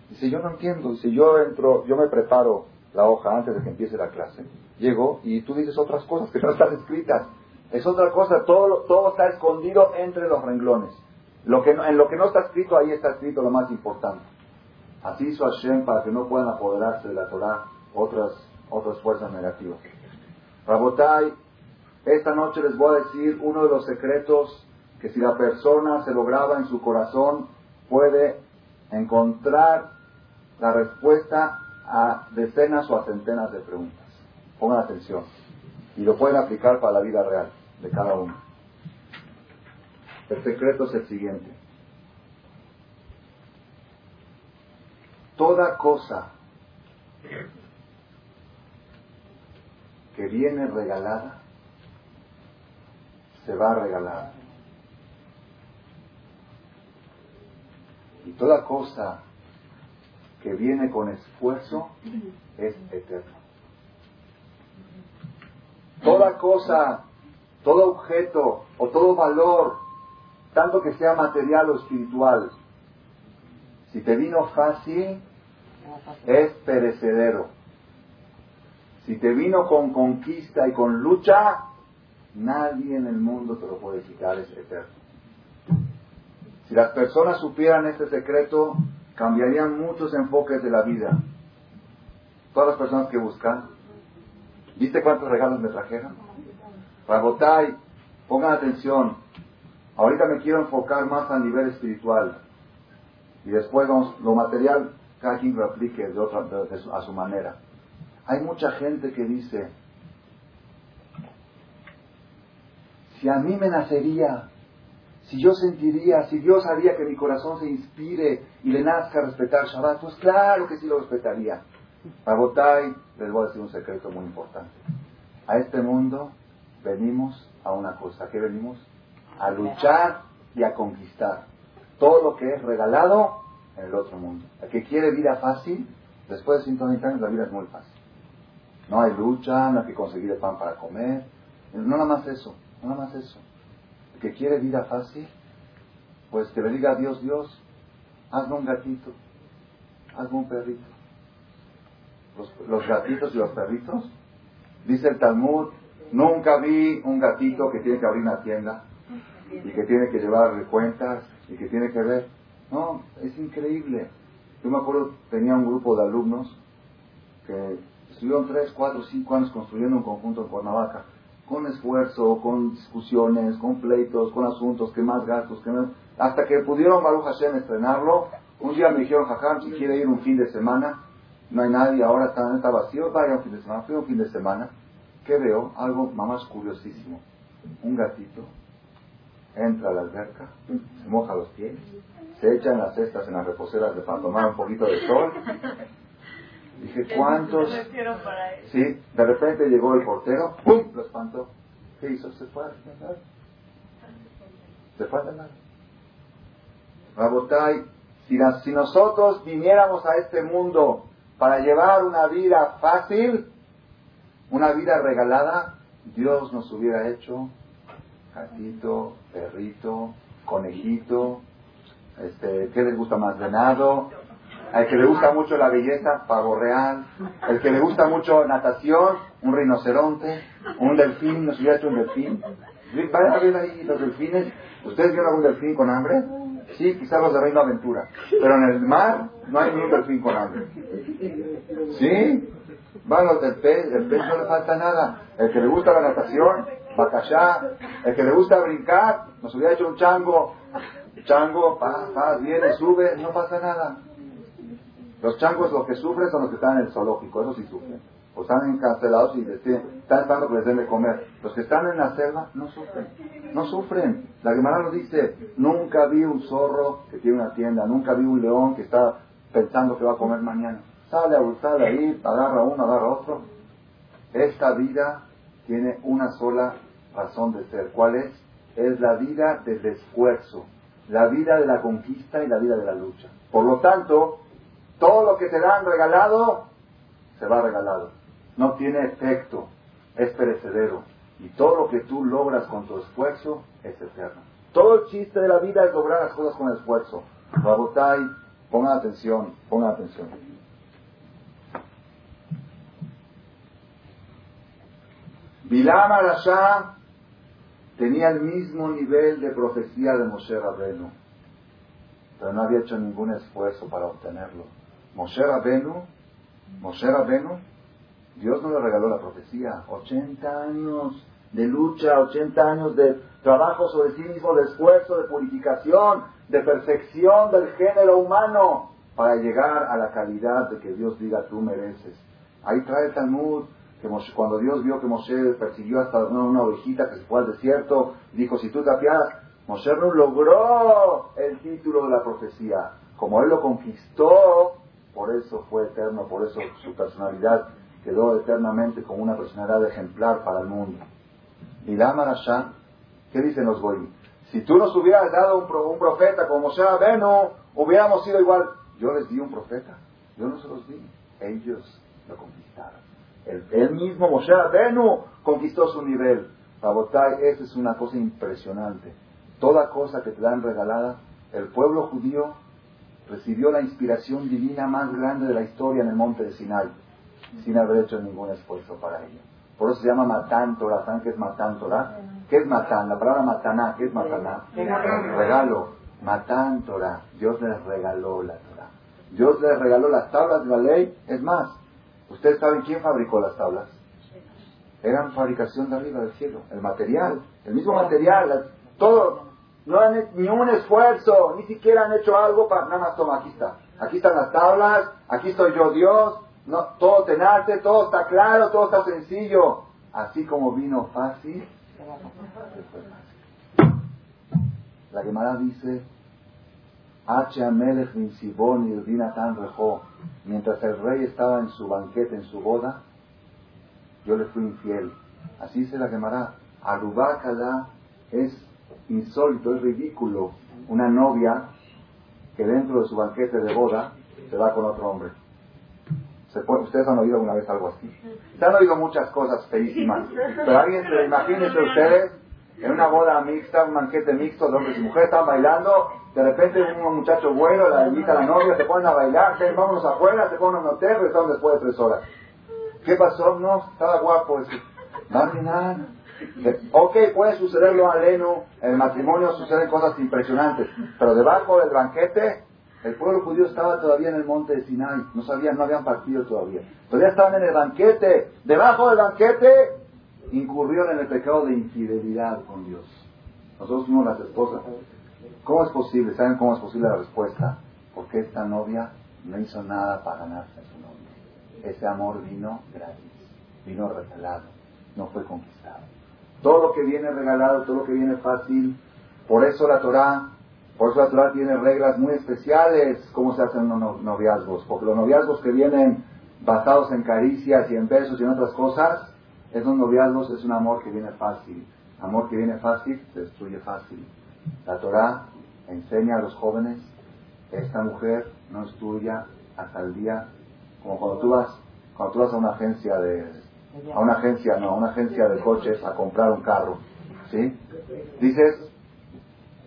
Dice, yo no entiendo, dice, yo entro, yo me preparo la hoja antes de que empiece la clase. Llego y tú dices otras cosas que no están escritas. Es otra cosa, todo, todo está escondido entre los renglones. Lo que en lo que no está escrito, ahí está escrito lo más importante. Así hizo Hashem para que no puedan apoderarse de la Torah otras, otras fuerzas negativas. Rabotai, esta noche les voy a decir uno de los secretos que si la persona se lograba en su corazón, puede encontrar la respuesta a decenas o a centenas de preguntas. Pongan atención. Y lo pueden aplicar para la vida real de cada uno. El secreto es el siguiente. Toda cosa que viene regalada, se va a regalar. Y toda cosa que viene con esfuerzo es eterno. Toda cosa, todo objeto o todo valor, tanto que sea material o espiritual, si te vino fácil, es perecedero. Si te vino con conquista y con lucha, nadie en el mundo te lo puede quitar, es eterno. Si las personas supieran este secreto, cambiarían muchos enfoques de la vida. Todas las personas que buscan, ¿viste cuántos regalos me trajeron? Rabotay, pongan atención. Ahorita me quiero enfocar más a nivel espiritual. Y después vamos, lo material, cada quien lo aplique de otra, a su manera. Hay mucha gente que dice, si a mí me nacería, si yo sentiría, si Dios haría que mi corazón se inspire y le nazca respetar Shabbat, pues claro que sí lo respetaría. Rabotai, les voy a decir un secreto muy importante. A este mundo venimos a una cosa. ¿A qué venimos? A luchar y a conquistar. Todo lo que es regalado en el otro mundo. El que quiere vida fácil, después de 120 años la vida es muy fácil. No hay lucha, no hay que conseguir el pan para comer. No nada más eso, no nada más eso. El que quiere vida fácil, pues que le diga a Dios, Dios, hazme un gatito, hazme un perrito. Los, gatitos y los perritos, dice el Talmud, nunca vi un gatito que tiene que abrir una tienda y que tiene que llevar cuentas y que tiene que ver. No, es increíble. Yo me acuerdo, tenía un grupo de alumnos que Estuvieron tres, cuatro, cinco años construyendo un conjunto en Cuernavaca, con esfuerzo, con discusiones, con pleitos, con asuntos, que más gastos, que más... Hasta que pudieron Baruch Hashem estrenarlo, un día me dijeron, Jajam, si quiere ir un fin de semana, no hay nadie, ahora está, está vacío, vaya un fin de semana. Fui un fin de semana, ¿qué veo? Algo más curiosísimo. Un gatito entra a la alberca, se moja los pies, se echa en las cestas, en las reposeras de para tomar un poquito de sol, Dije, ¿cuántos? Sí, de repente llegó el portero, ¡pum! Lo espantó. ¿Qué hizo? Se fue a Se fue a cenar. Rabotay, si, si nosotros viniéramos a este mundo para llevar una vida fácil, una vida regalada, Dios nos hubiera hecho gatito, perrito, conejito, este, ¿qué les gusta más? Venado, al que le gusta mucho la belleza, pavo real. El que le gusta mucho natación, un rinoceronte, un delfín, ¿no se hubiera hecho un delfín? Vayan a ver ahí los delfines. ¿Ustedes vieron algún delfín con hambre? Sí, quizás los de Reino Aventura. Pero en el mar no hay ni un delfín con hambre. ¿Sí? Van los del pez, el pez no le falta nada. El que le gusta la natación, bacallá. El que le gusta brincar, nos hubiera hecho un chango. Chango, pa, pa, viene, sube, no pasa nada. Los changos los que sufren son los que están en el zoológico, esos sí sufren. O están encarcelados y están esperando que les den de comer. Los que están en la selva no sufren. No sufren. La Gemara nos dice, nunca vi un zorro que tiene una tienda, nunca vi un león que está pensando que va a comer mañana. Sale a buscar ahí, agarra uno, agarra otro. Esta vida tiene una sola razón de ser. ¿Cuál es? Es la vida del esfuerzo, la vida de la conquista y la vida de la lucha. Por lo tanto, todo lo que te dan regalado, se va regalado. No tiene efecto, es perecedero. Y todo lo que tú logras con tu esfuerzo es eterno. Todo el chiste de la vida es lograr las cosas con esfuerzo. Rabotai, pongan atención, pongan atención. Bilam Arashá tenía el mismo nivel de profecía de Moshe Rabenu, pero no había hecho ningún esfuerzo para obtenerlo. Moshe Rabenu, Moshe Rabenu, Dios no le regaló la profecía. 80 años de lucha, 80 años de trabajo sobre sí mismo, de esfuerzo, de purificación, de perfección del género humano, para llegar a la calidad de que Dios diga tú mereces. Ahí trae Talmud que cuando Dios vio que Moshe persiguió hasta una, ovejita que se fue al desierto, dijo, si tú te apiadas, Moshe no logró el título de la profecía. Como él lo conquistó, por eso fue eterno, por eso su personalidad quedó eternamente como una personalidad ejemplar para el mundo. Y la Marashá, ¿qué dicen los goyim? Si tú nos hubieras dado un, profeta como Moshe Beno, hubiéramos sido igual. Yo les di un profeta, yo no se los di, ellos lo conquistaron. Él, mismo, Moshe Benu, conquistó su nivel. Rabotai, esa es una cosa impresionante. Toda cosa que te dan regalada, el pueblo judío recibió la inspiración divina más grande de la historia en el monte de Sinai, sin haber hecho ningún esfuerzo para ello. Por eso se llama Matán Torah. ¿Saben qué es Matán Torah? ¿Qué es Matán? La palabra Mataná, ¿qué es Mataná? Regalo. Matán Torah. Dios les regaló la Torah. Dios les regaló las tablas de la ley. Es más, ¿ustedes saben quién fabricó las tablas? Eran fabricación de arriba del cielo. El material, el mismo material, todo. No han ni un esfuerzo, ni siquiera han hecho algo para nada más toma, aquí está. Aquí están las tablas, aquí estoy yo Dios, no, todo te nace, todo está claro, todo está sencillo. Así como vino fácil, la Gemara dice, mientras el rey estaba en su banquete, en su boda, yo le fui infiel. Así dice la Gemara. Arubácala es insólito, es ridículo. Una novia que dentro de su banquete de boda se va con otro hombre. ¿Ustedes han oído alguna vez algo así? Se han oído muchas cosas feísimas. Pero alguien se imagínense ustedes en una boda mixta, un banquete mixto, donde su mujer están bailando, de repente un muchacho bueno la invita a la novia, se ponen a bailar, se vámonos afuera, se ponen a un hotel, regresaron después de tres horas. ¿Qué pasó? No, estaba guapo. nada. Ok, puede suceder lo aleno, en el matrimonio suceden cosas impresionantes, pero debajo del banquete el pueblo judío estaba todavía en el monte de Sinai, no sabían, no habían partido todavía. Todavía estaban en el banquete. Debajo del banquete incurrieron en el pecado de infidelidad con Dios. Nosotros fuimos las esposas. ¿Cómo es posible? ¿Saben cómo es posible la respuesta? Porque esta novia no hizo nada para ganarse a su novio. Ese amor vino gratis, vino regalado, no fue conquistado. Todo lo que viene regalado, todo lo que viene fácil, por eso la Torah por eso la Torah tiene reglas muy especiales cómo se hacen los noviazgos, porque los noviazgos que vienen basados en caricias y en besos y en otras cosas, esos noviazgos es un amor que viene fácil. Amor que viene fácil se destruye fácil. La Torah enseña a los jóvenes, esta mujer no es tuya hasta el día, como cuando tú vas, cuando tú vas a una agencia de, a una agencia, no, a una agencia de coches a comprar un carro, ¿sí? Dices,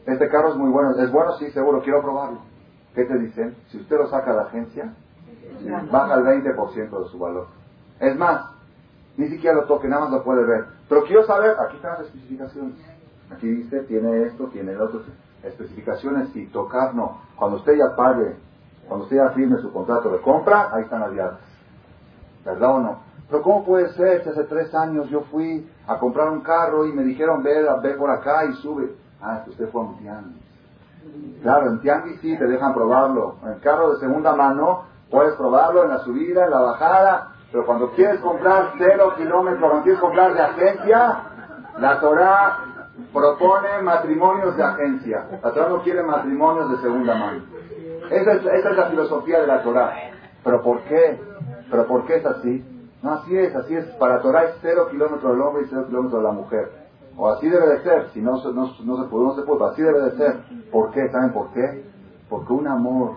este carro es muy bueno. ¿Es bueno? Sí, seguro. Quiero probarlo. ¿Qué te dicen? Si usted lo saca de la agencia, baja el 20% de su valor. Es más, ni siquiera lo toque, nada más lo puede ver. Pero quiero saber, aquí están las especificaciones. Aquí dice, tiene esto, tiene el otro. Especificaciones y tocar no. Cuando usted ya pague, cuando usted ya firme su contrato de compra, ahí están las llaves. ¿Verdad o no? Pero ¿cómo puede ser si hace tres años yo fui a comprar un carro y me dijeron, ve, ve por acá y sube? Ah, usted fue a un tianguis. Claro, en tianguis sí te dejan probarlo. En el carro de segunda mano puedes probarlo en la subida, en la bajada, pero cuando quieres comprar cero kilómetros, cuando quieres comprar de agencia, la Torah propone matrimonios de agencia. La Torah no quiere matrimonios de segunda mano. Esa es, esa es la filosofía de la Torah. ¿Pero por qué? ¿Pero por qué es así? No, así es, así es. Para Torah es cero kilómetros del hombre y cero kilómetros de la mujer. O así debe de ser, si no, no, se puede, no se puede, así debe de ser. ¿Por qué? ¿Saben por qué? Porque un amor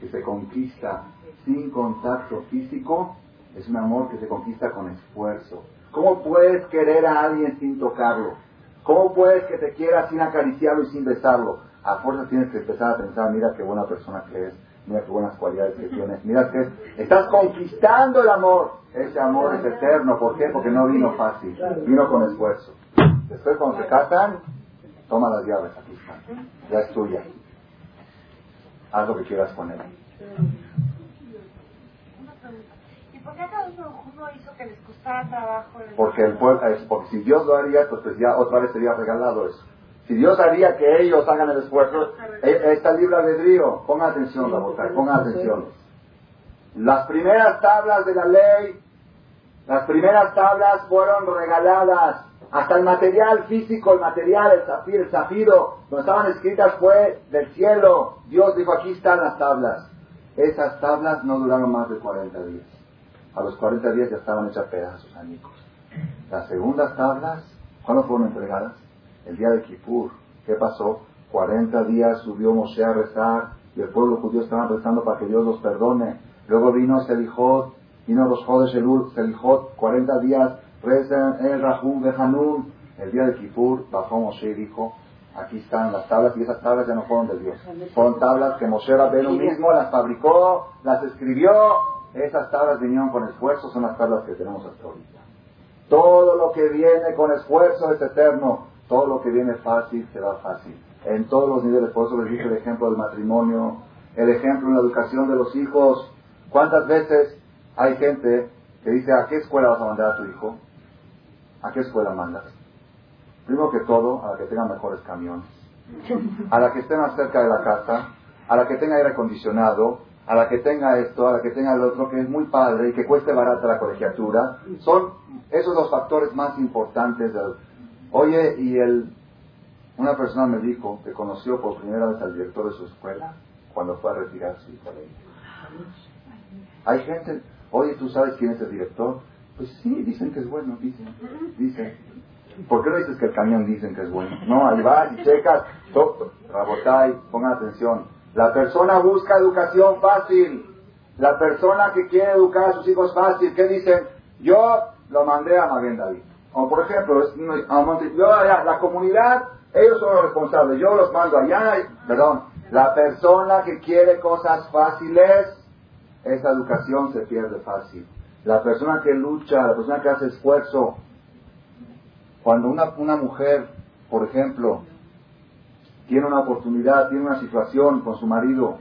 que se conquista sin contacto físico es un amor que se conquista con esfuerzo. ¿Cómo puedes querer a alguien sin tocarlo? ¿Cómo puedes que te quiera sin acariciarlo y sin besarlo? A fuerza tienes que empezar a pensar, mira qué buena persona que es, mira qué buenas cualidades que tienes, mira que estás conquistando el amor. Ese amor es eterno, ¿por qué? Porque no vino fácil, vino con esfuerzo. Después cuando se casan, toma las llaves, aquí están. Ya es tuya. Haz lo que quieras con él. ¿Y por qué cada uno hizo que les costara trabajo? Porque, el pueblo, es, porque si Dios lo haría, pues, pues ya otra vez sería regalado eso. Si Dios haría que ellos hagan el esfuerzo, eh, está libre albedrío. Pongan atención, Rabotai, pongan atención. Las primeras tablas de la ley, las primeras tablas fueron regaladas. Hasta el material físico, el material, el zafiro, el zafiro, donde estaban escritas fue del cielo. Dios dijo, aquí están las tablas. Esas tablas no duraron más de 40 días. A los 40 días ya estaban hechas pedazos, añicos. Las segundas tablas, ¿cuándo fueron entregadas? El día de Kippur. ¿Qué pasó? 40 días subió Moshe a rezar y el pueblo judío estaba rezando para que Dios los perdone. Luego vino Selijot, vino los Jodes Elul, Selijot, 40 días, rezan el Rahum de Hanun. El día de Kippur bajó Moshe y dijo, aquí están las tablas y esas tablas ya no fueron de Dios. Fueron tablas que Moshe Rabbeinu mismo las fabricó, las escribió. Esas tablas vinieron con esfuerzo, son las tablas que tenemos hasta ahorita. Todo lo que viene con esfuerzo es eterno. Todo lo que viene fácil será fácil. En todos los niveles. Por eso les dije el ejemplo del matrimonio, el ejemplo en la educación de los hijos. ¿Cuántas veces hay gente que dice, ¿a qué escuela vas a mandar a tu hijo? ¿A qué escuela mandas? Primero que todo, a la que tenga mejores camiones, a la que esté más cerca de la casa, a la que tenga aire acondicionado, a la que tenga esto, a la que tenga el otro, que es muy padre y que cueste barata la colegiatura. Son esos los factores más importantes. Del... Oye, y el, una persona me dijo que conoció por primera vez al director de su escuela cuando fue a retirar su hijo Hay gente, oye, ¿tú sabes quién es el director? Pues sí, dicen que es bueno, dicen, dicen. ¿Por qué no dices que el camión dicen que es bueno? No, ahí vas y checas. Rabotay, pongan atención. La persona busca educación fácil. La persona que quiere educar a sus hijos fácil, ¿qué dicen? Yo lo mandé a Maguen David. O por ejemplo, yo, la comunidad, ellos son los responsables, yo los mando allá, perdón, la persona que quiere cosas fáciles, esa educación se pierde fácil. La persona que lucha, la persona que hace esfuerzo, cuando una, una mujer, por ejemplo, tiene una oportunidad, tiene una situación con su marido,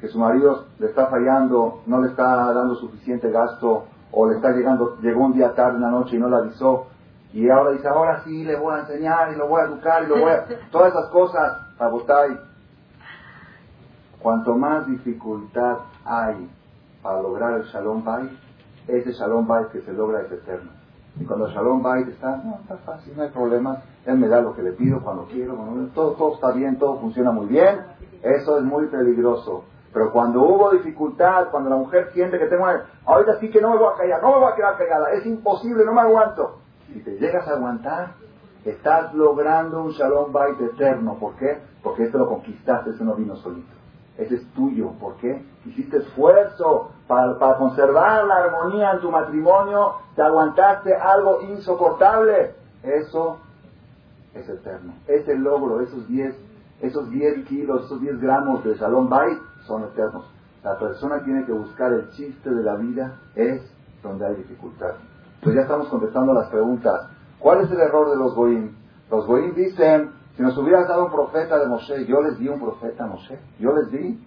que su marido le está fallando, no le está dando suficiente gasto, o le está llegando, llegó un día tarde en la noche y no le avisó, y ahora dice, ahora sí le voy a enseñar y lo voy a educar y lo voy a... Todas esas cosas, Abotay. Cuanto más dificultad hay para lograr el Shalom Bay, ese Shalom Bay que se logra es eterno. Y cuando el Shalom Bay está, no, está fácil, no hay problema, él me da lo que le pido cuando quiero, todo, todo está bien, todo funciona muy bien, eso es muy peligroso. Pero cuando hubo dificultad, cuando la mujer siente que tengo ahorita sí que no me voy a callar, no me voy a quedar callada, es imposible, no me aguanto. Si te llegas a aguantar, estás logrando un shalom bait eterno. ¿Por qué? Porque esto lo conquistaste, eso no vino solito. Ese es tuyo. ¿Por qué? Hiciste esfuerzo para, para conservar la armonía en tu matrimonio, te aguantaste algo insoportable. Eso es eterno. Ese logro, esos 10 esos 10 kilos, esos 10 gramos de Shalom Bait son eternos. La persona tiene que buscar el chiste de la vida, es donde hay dificultad. Pues ya estamos contestando las preguntas. ¿Cuál es el error de los Goim? Los Goim dicen, si nos hubieras dado un profeta de Moshe, yo les di un profeta a Moshe, yo les di.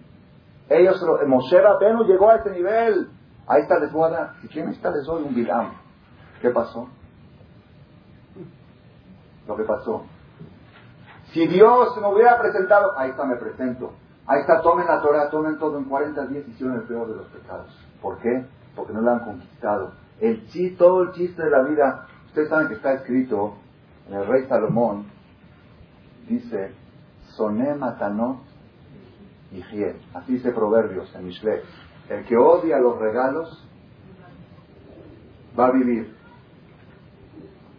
Ellos, Moshe Rabenu llegó a ese nivel. Ahí está, les voy si quieren está les doy un Bilam. ¿Qué pasó? Lo que pasó. Si Dios me hubiera presentado, ahí está, me presento. Ahí está, tomen la Torah, tomen todo. En 40 días hicieron el peor de los pecados. ¿Por qué? Porque no la han conquistado. El chiste, todo el chiste de la vida, ustedes saben que está escrito en el rey Salomón, dice, Soné matanot y fiel. Así dice Proverbios en Mishle. El que odia los regalos va a vivir.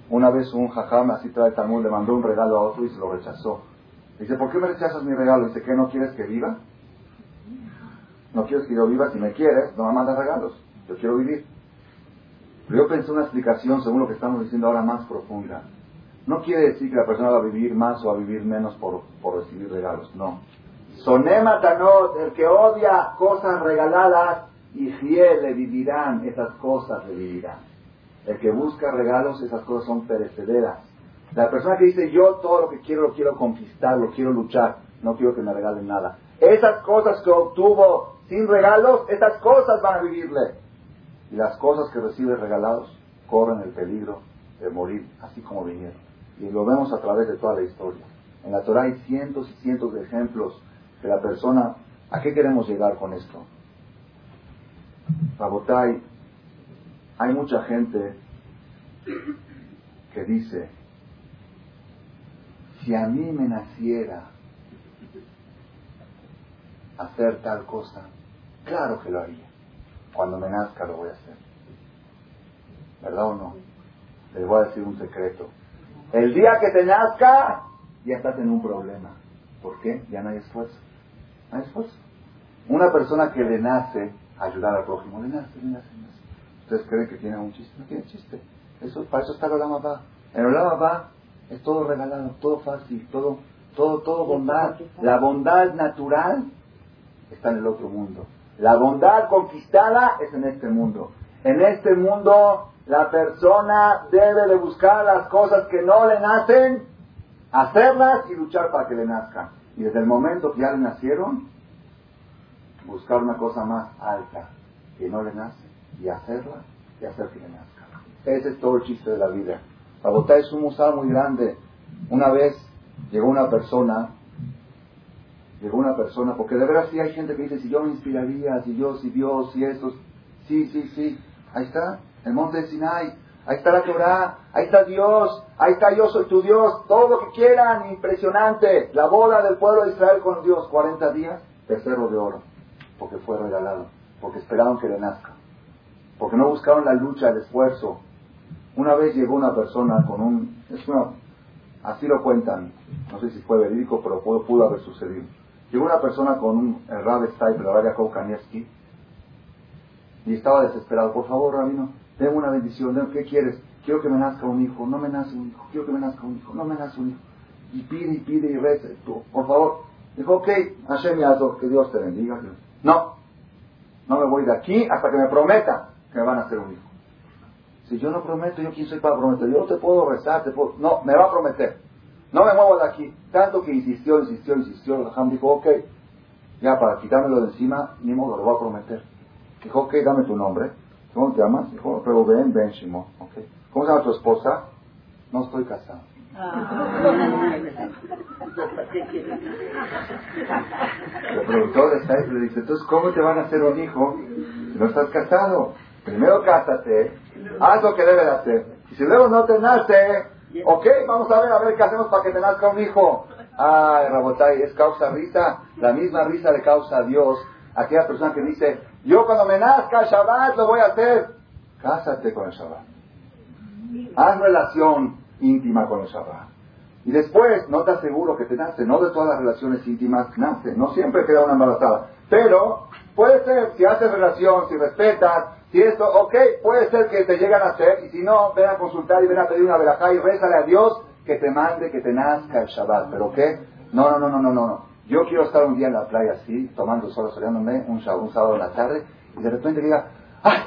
Una vez un jajam, así trae Talmud, le mandó un regalo a otro y se lo rechazó. Dice, ¿por qué me rechazas mi regalo? Dice, ¿qué no quieres que viva? No quieres que yo viva, si me quieres, no me mandas regalos. Yo quiero vivir. Pero yo pensé una explicación, según lo que estamos diciendo ahora, más profunda. No quiere decir que la persona va a vivir más o va a vivir menos por, por recibir regalos, no. Sonema tanot, el que odia cosas regaladas, y fiel le vivirán, esas cosas le vivirán. El que busca regalos, esas cosas son perecederas. La persona que dice, yo todo lo que quiero lo quiero conquistar, lo quiero luchar, no quiero que me regalen nada. Esas cosas que obtuvo sin regalos, esas cosas van a vivirle. Y las cosas que recibes regalados corren el peligro de morir así como vinieron. Y lo vemos a través de toda la historia. En la Torah hay cientos y cientos de ejemplos de la persona. ¿A qué queremos llegar con esto? Rabotai, hay mucha gente que dice, si a mí me naciera hacer tal cosa, claro que lo haría. Cuando me nazca lo voy a hacer. ¿Verdad o no? Les voy a decir un secreto. El día que te nazca, ya estás en un problema. ¿Por qué? Ya no hay esfuerzo. No hay esfuerzo. Una persona que le nace ayudar al prójimo, le nace, le nace, le nace. ¿Ustedes creen que tiene un chiste? No tiene chiste. Eso, para eso está el Olama el Olama es todo regalado, todo fácil, todo, todo, todo bondad. La bondad natural está en el otro mundo. La bondad conquistada es en este mundo. En este mundo la persona debe de buscar las cosas que no le nacen, hacerlas y luchar para que le nazcan. Y desde el momento que ya le nacieron, buscar una cosa más alta que no le nace y hacerla y hacer que le nazca. Ese es todo el chiste de la vida. Botella es un musar muy grande. Una vez llegó una persona, llegó una persona, porque de verdad sí hay gente que dice, si yo me inspiraría, si yo, si Dios, si eso, sí, sí, sí, ahí está, el monte de Sinai, ahí está la Torah, ahí está Dios, ahí está yo soy tu Dios, todo lo que quieran, impresionante, la boda del pueblo de Israel con Dios, 40 días, tercero de oro, porque fue regalado, porque esperaron que le nazca, porque no buscaron la lucha, el esfuerzo. Una vez llegó una persona con un, es una, así lo cuentan, no sé si fue verídico, pero pudo, haber sucedido. Llegó una persona con un el Rab Stipe, Rab Yaakov Kanievski, y estaba desesperado. Por favor, Rabino, denme una bendición. ¿Qué quieres? Quiero que me nazca un hijo. No me nace un hijo. Quiero que me nazca un hijo. No me nace un hijo. Y pide y pide y reza. Por favor. Dijo, ok, Hashem Yazo, que Dios te bendiga. No. No me voy de aquí hasta que me prometa que me van a hacer un hijo. Si yo no prometo, ¿yo quién soy para prometer? Yo no te puedo rezar, te puedo... No, me va a prometer. No me muevo de aquí. Tanto que insistió, insistió, insistió. El Ham dijo, ok, ya para quitármelo de encima, ni modo, lo voy a prometer. Dijo, ok, dame tu nombre. ¿Cómo te llamas? Dijo, pero Ben, Ben Shimon. Okay. ¿Cómo se llama tu esposa? No estoy casado. El productor está y le dice, entonces, ¿cómo te van a hacer un hijo si no estás casado? Primero cásate, haz lo que debe de hacer. Y si luego no te nace, ok, vamos a ver, a ver qué hacemos para que te nazca un hijo. Ay, Rabotai, es causa risa. La misma risa le causa a Dios aquella persona que dice, yo cuando me nazca el Shabbat lo voy a hacer. Cásate con el Shabbat. Haz relación íntima con el Shabbat. Y después, no te aseguro que te nace, no de todas las relaciones íntimas nace, no siempre queda una embarazada. Pero puede ser, si haces relación, si respetas, si esto, ok, puede ser que te lleguen a hacer, y si no, ven a consultar y ven a pedir una verajá y rézale a Dios que te mande, que te nazca el Shabbat. ¿Pero qué? No, no, no, no, no, no. Yo quiero estar un día en la playa así, tomando sol, soleándome, un, un sábado en la tarde, y de repente diga, ¡ay!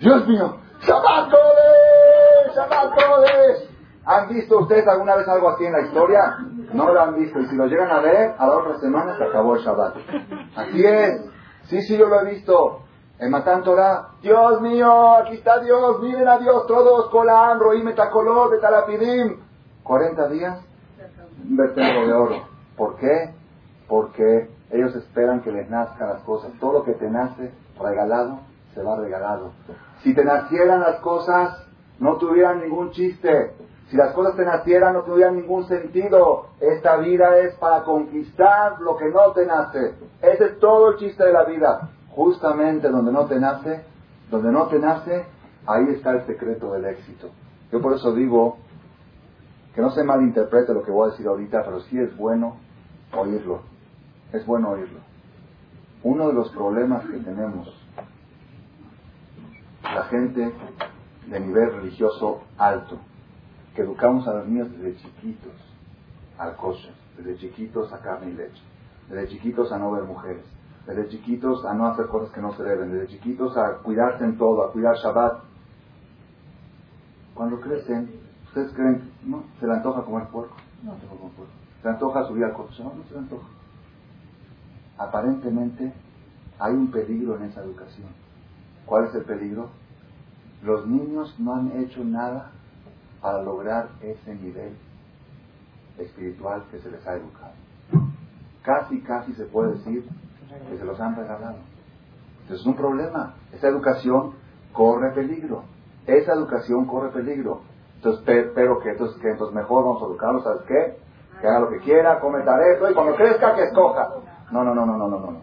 ¡Dios mío! ¡Shabbat Kodesh! ¡Shabbat Kodesh! ¿Han visto ustedes alguna vez algo así en la historia? No lo han visto. Y si lo llegan a ver, a la otra semana se acabó el Shabbat. Así es. Sí, sí, yo lo he visto. En Matan Torah, Dios mío, aquí está Dios, miren a Dios todos, Colan, Roim, Metacolor, Betalapidim. 40 días, un vertedero de oro. ¿Por qué? Porque ellos esperan que les nazcan las cosas. Todo lo que te nace regalado, se va regalado. Si te nacieran las cosas, no tuvieran ningún chiste. Si las cosas te nacieran, no tuvieran ningún sentido. Esta vida es para conquistar lo que no te nace. Ese es todo el chiste de la vida. Justamente donde no te nace, donde no te nace, ahí está el secreto del éxito. Yo por eso digo que no se malinterprete lo que voy a decir ahorita, pero sí es bueno oírlo. Es bueno oírlo. Uno de los problemas que tenemos, la gente de nivel religioso alto, que educamos a los niños desde chiquitos al kosher, desde chiquitos a carne y leche, desde chiquitos a no ver mujeres, desde chiquitos a no hacer cosas que no se deben, desde chiquitos a cuidarse en todo, a cuidar Shabbat. Cuando crecen, ¿ustedes creen, no, se le antoja comer puerco? No se comer puerco. ¿Se le antoja subir al coche? No, no se le antoja. Aparentemente hay un peligro en esa educación. ¿Cuál es el peligro? Los niños no han hecho nada para lograr ese nivel espiritual que se les ha educado. Casi, casi se puede decir que se los han regalado. Entonces es un problema. Esa educación corre peligro. Esa educación corre peligro. Entonces, pero que entonces, entonces mejor vamos a educarlo, ¿sabes qué? Que haga lo que quiera, come esto y cuando crezca que escoja. No, no, no, no, no, no, no.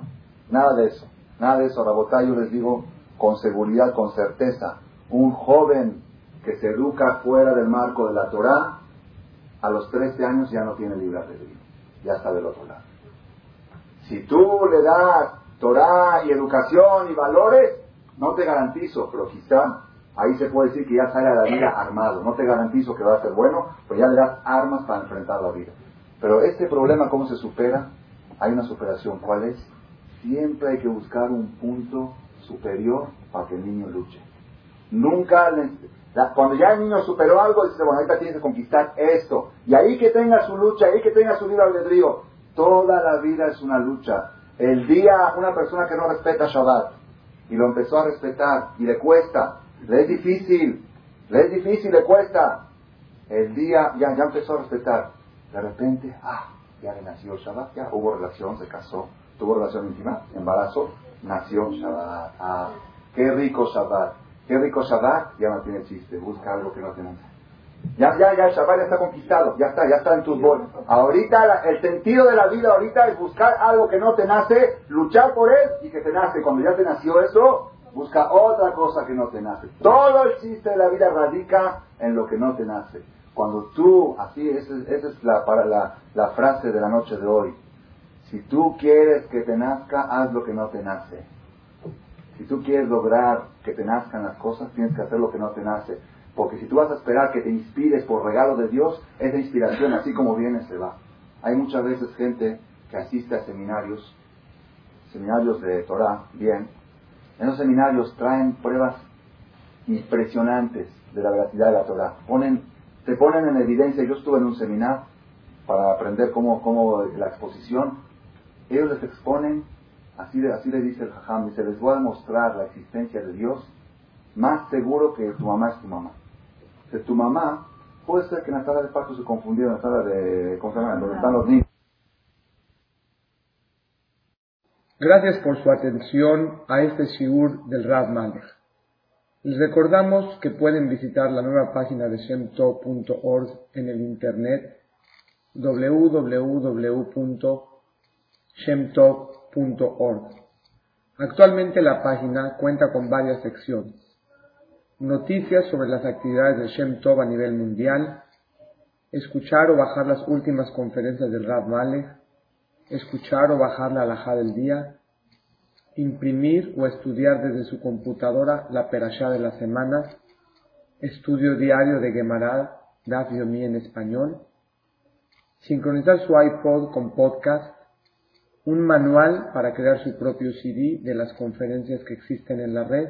Nada de eso. Nada de eso. Rabotá, yo les digo con seguridad, con certeza. Un joven que se educa fuera del marco de la Torah, a los 13 años ya no tiene libre albedrío. Ya está del otro lado. Si tú le das Torah y educación y valores, no te garantizo, pero quizá ahí se puede decir que ya sale a la vida armado. No te garantizo que va a ser bueno, pero ya le das armas para enfrentar la vida. Pero este problema, ¿cómo se supera? Hay una superación. ¿Cuál es? Siempre hay que buscar un punto superior para que el niño luche. Nunca, cuando ya el niño superó algo, dice, bueno, ahorita tienes que conquistar esto. Y ahí que tenga su lucha, ahí que tenga su libre albedrío. Toda la vida es una lucha. El día, una persona que no respeta Shabbat, y lo empezó a respetar, y le cuesta, le es difícil, le es difícil, le cuesta. El día, ya, ya empezó a respetar. De repente, ah, ya le nació Shabbat, ya hubo relación, se casó, tuvo relación íntima, embarazo, nació Shabbat. Ah, qué rico Shabbat, qué rico Shabbat, ya no tiene chiste, busca algo que no tiene. Ya, ya, ya, el Shabbat ya está conquistado, ya está, ya está en tus bolsas. Ahorita el sentido de la vida ahorita es buscar algo que no te nace, luchar por él y que te nace. Cuando ya te nació eso, busca otra cosa que no te nace. Todo el chiste de la vida radica en lo que no te nace. Cuando tú, así, esa, es la, para la, la frase de la noche de hoy. Si tú quieres que te nazca, haz lo que no te nace. Si tú quieres lograr que te nazcan las cosas, tienes que hacer lo que no te nace. Porque si tú vas a esperar que te inspires por regalo de Dios, esa inspiración así como viene se va. Hay muchas veces gente que asiste a seminarios, seminarios de Torah, bien. En los seminarios traen pruebas impresionantes de la veracidad de la Torah. Ponen, te ponen en evidencia, yo estuve en un seminar para aprender cómo, cómo la exposición, ellos les exponen, así, así le dice el Jajam, dice, les voy a demostrar la existencia de Dios más seguro que tu mamá es tu mamá de tu mamá, puede ser que en la sala de parto se confundió en la sala de, ¿cómo Donde están los niños. Gracias por su atención a este shiur del Rav Malech. Les recordamos que pueden visitar la nueva página de shemtov.org en el internet www.shemtov.org. Actualmente la página cuenta con varias secciones noticias sobre las actividades de Shem Tov a nivel mundial, escuchar o bajar las últimas conferencias del Rav Malek, escuchar o bajar la alhaja del día, imprimir o estudiar desde su computadora la perashá de la semana, estudio diario de Gemara, Daf Yomi en español, sincronizar su iPod con podcast, un manual para crear su propio CD de las conferencias que existen en la red,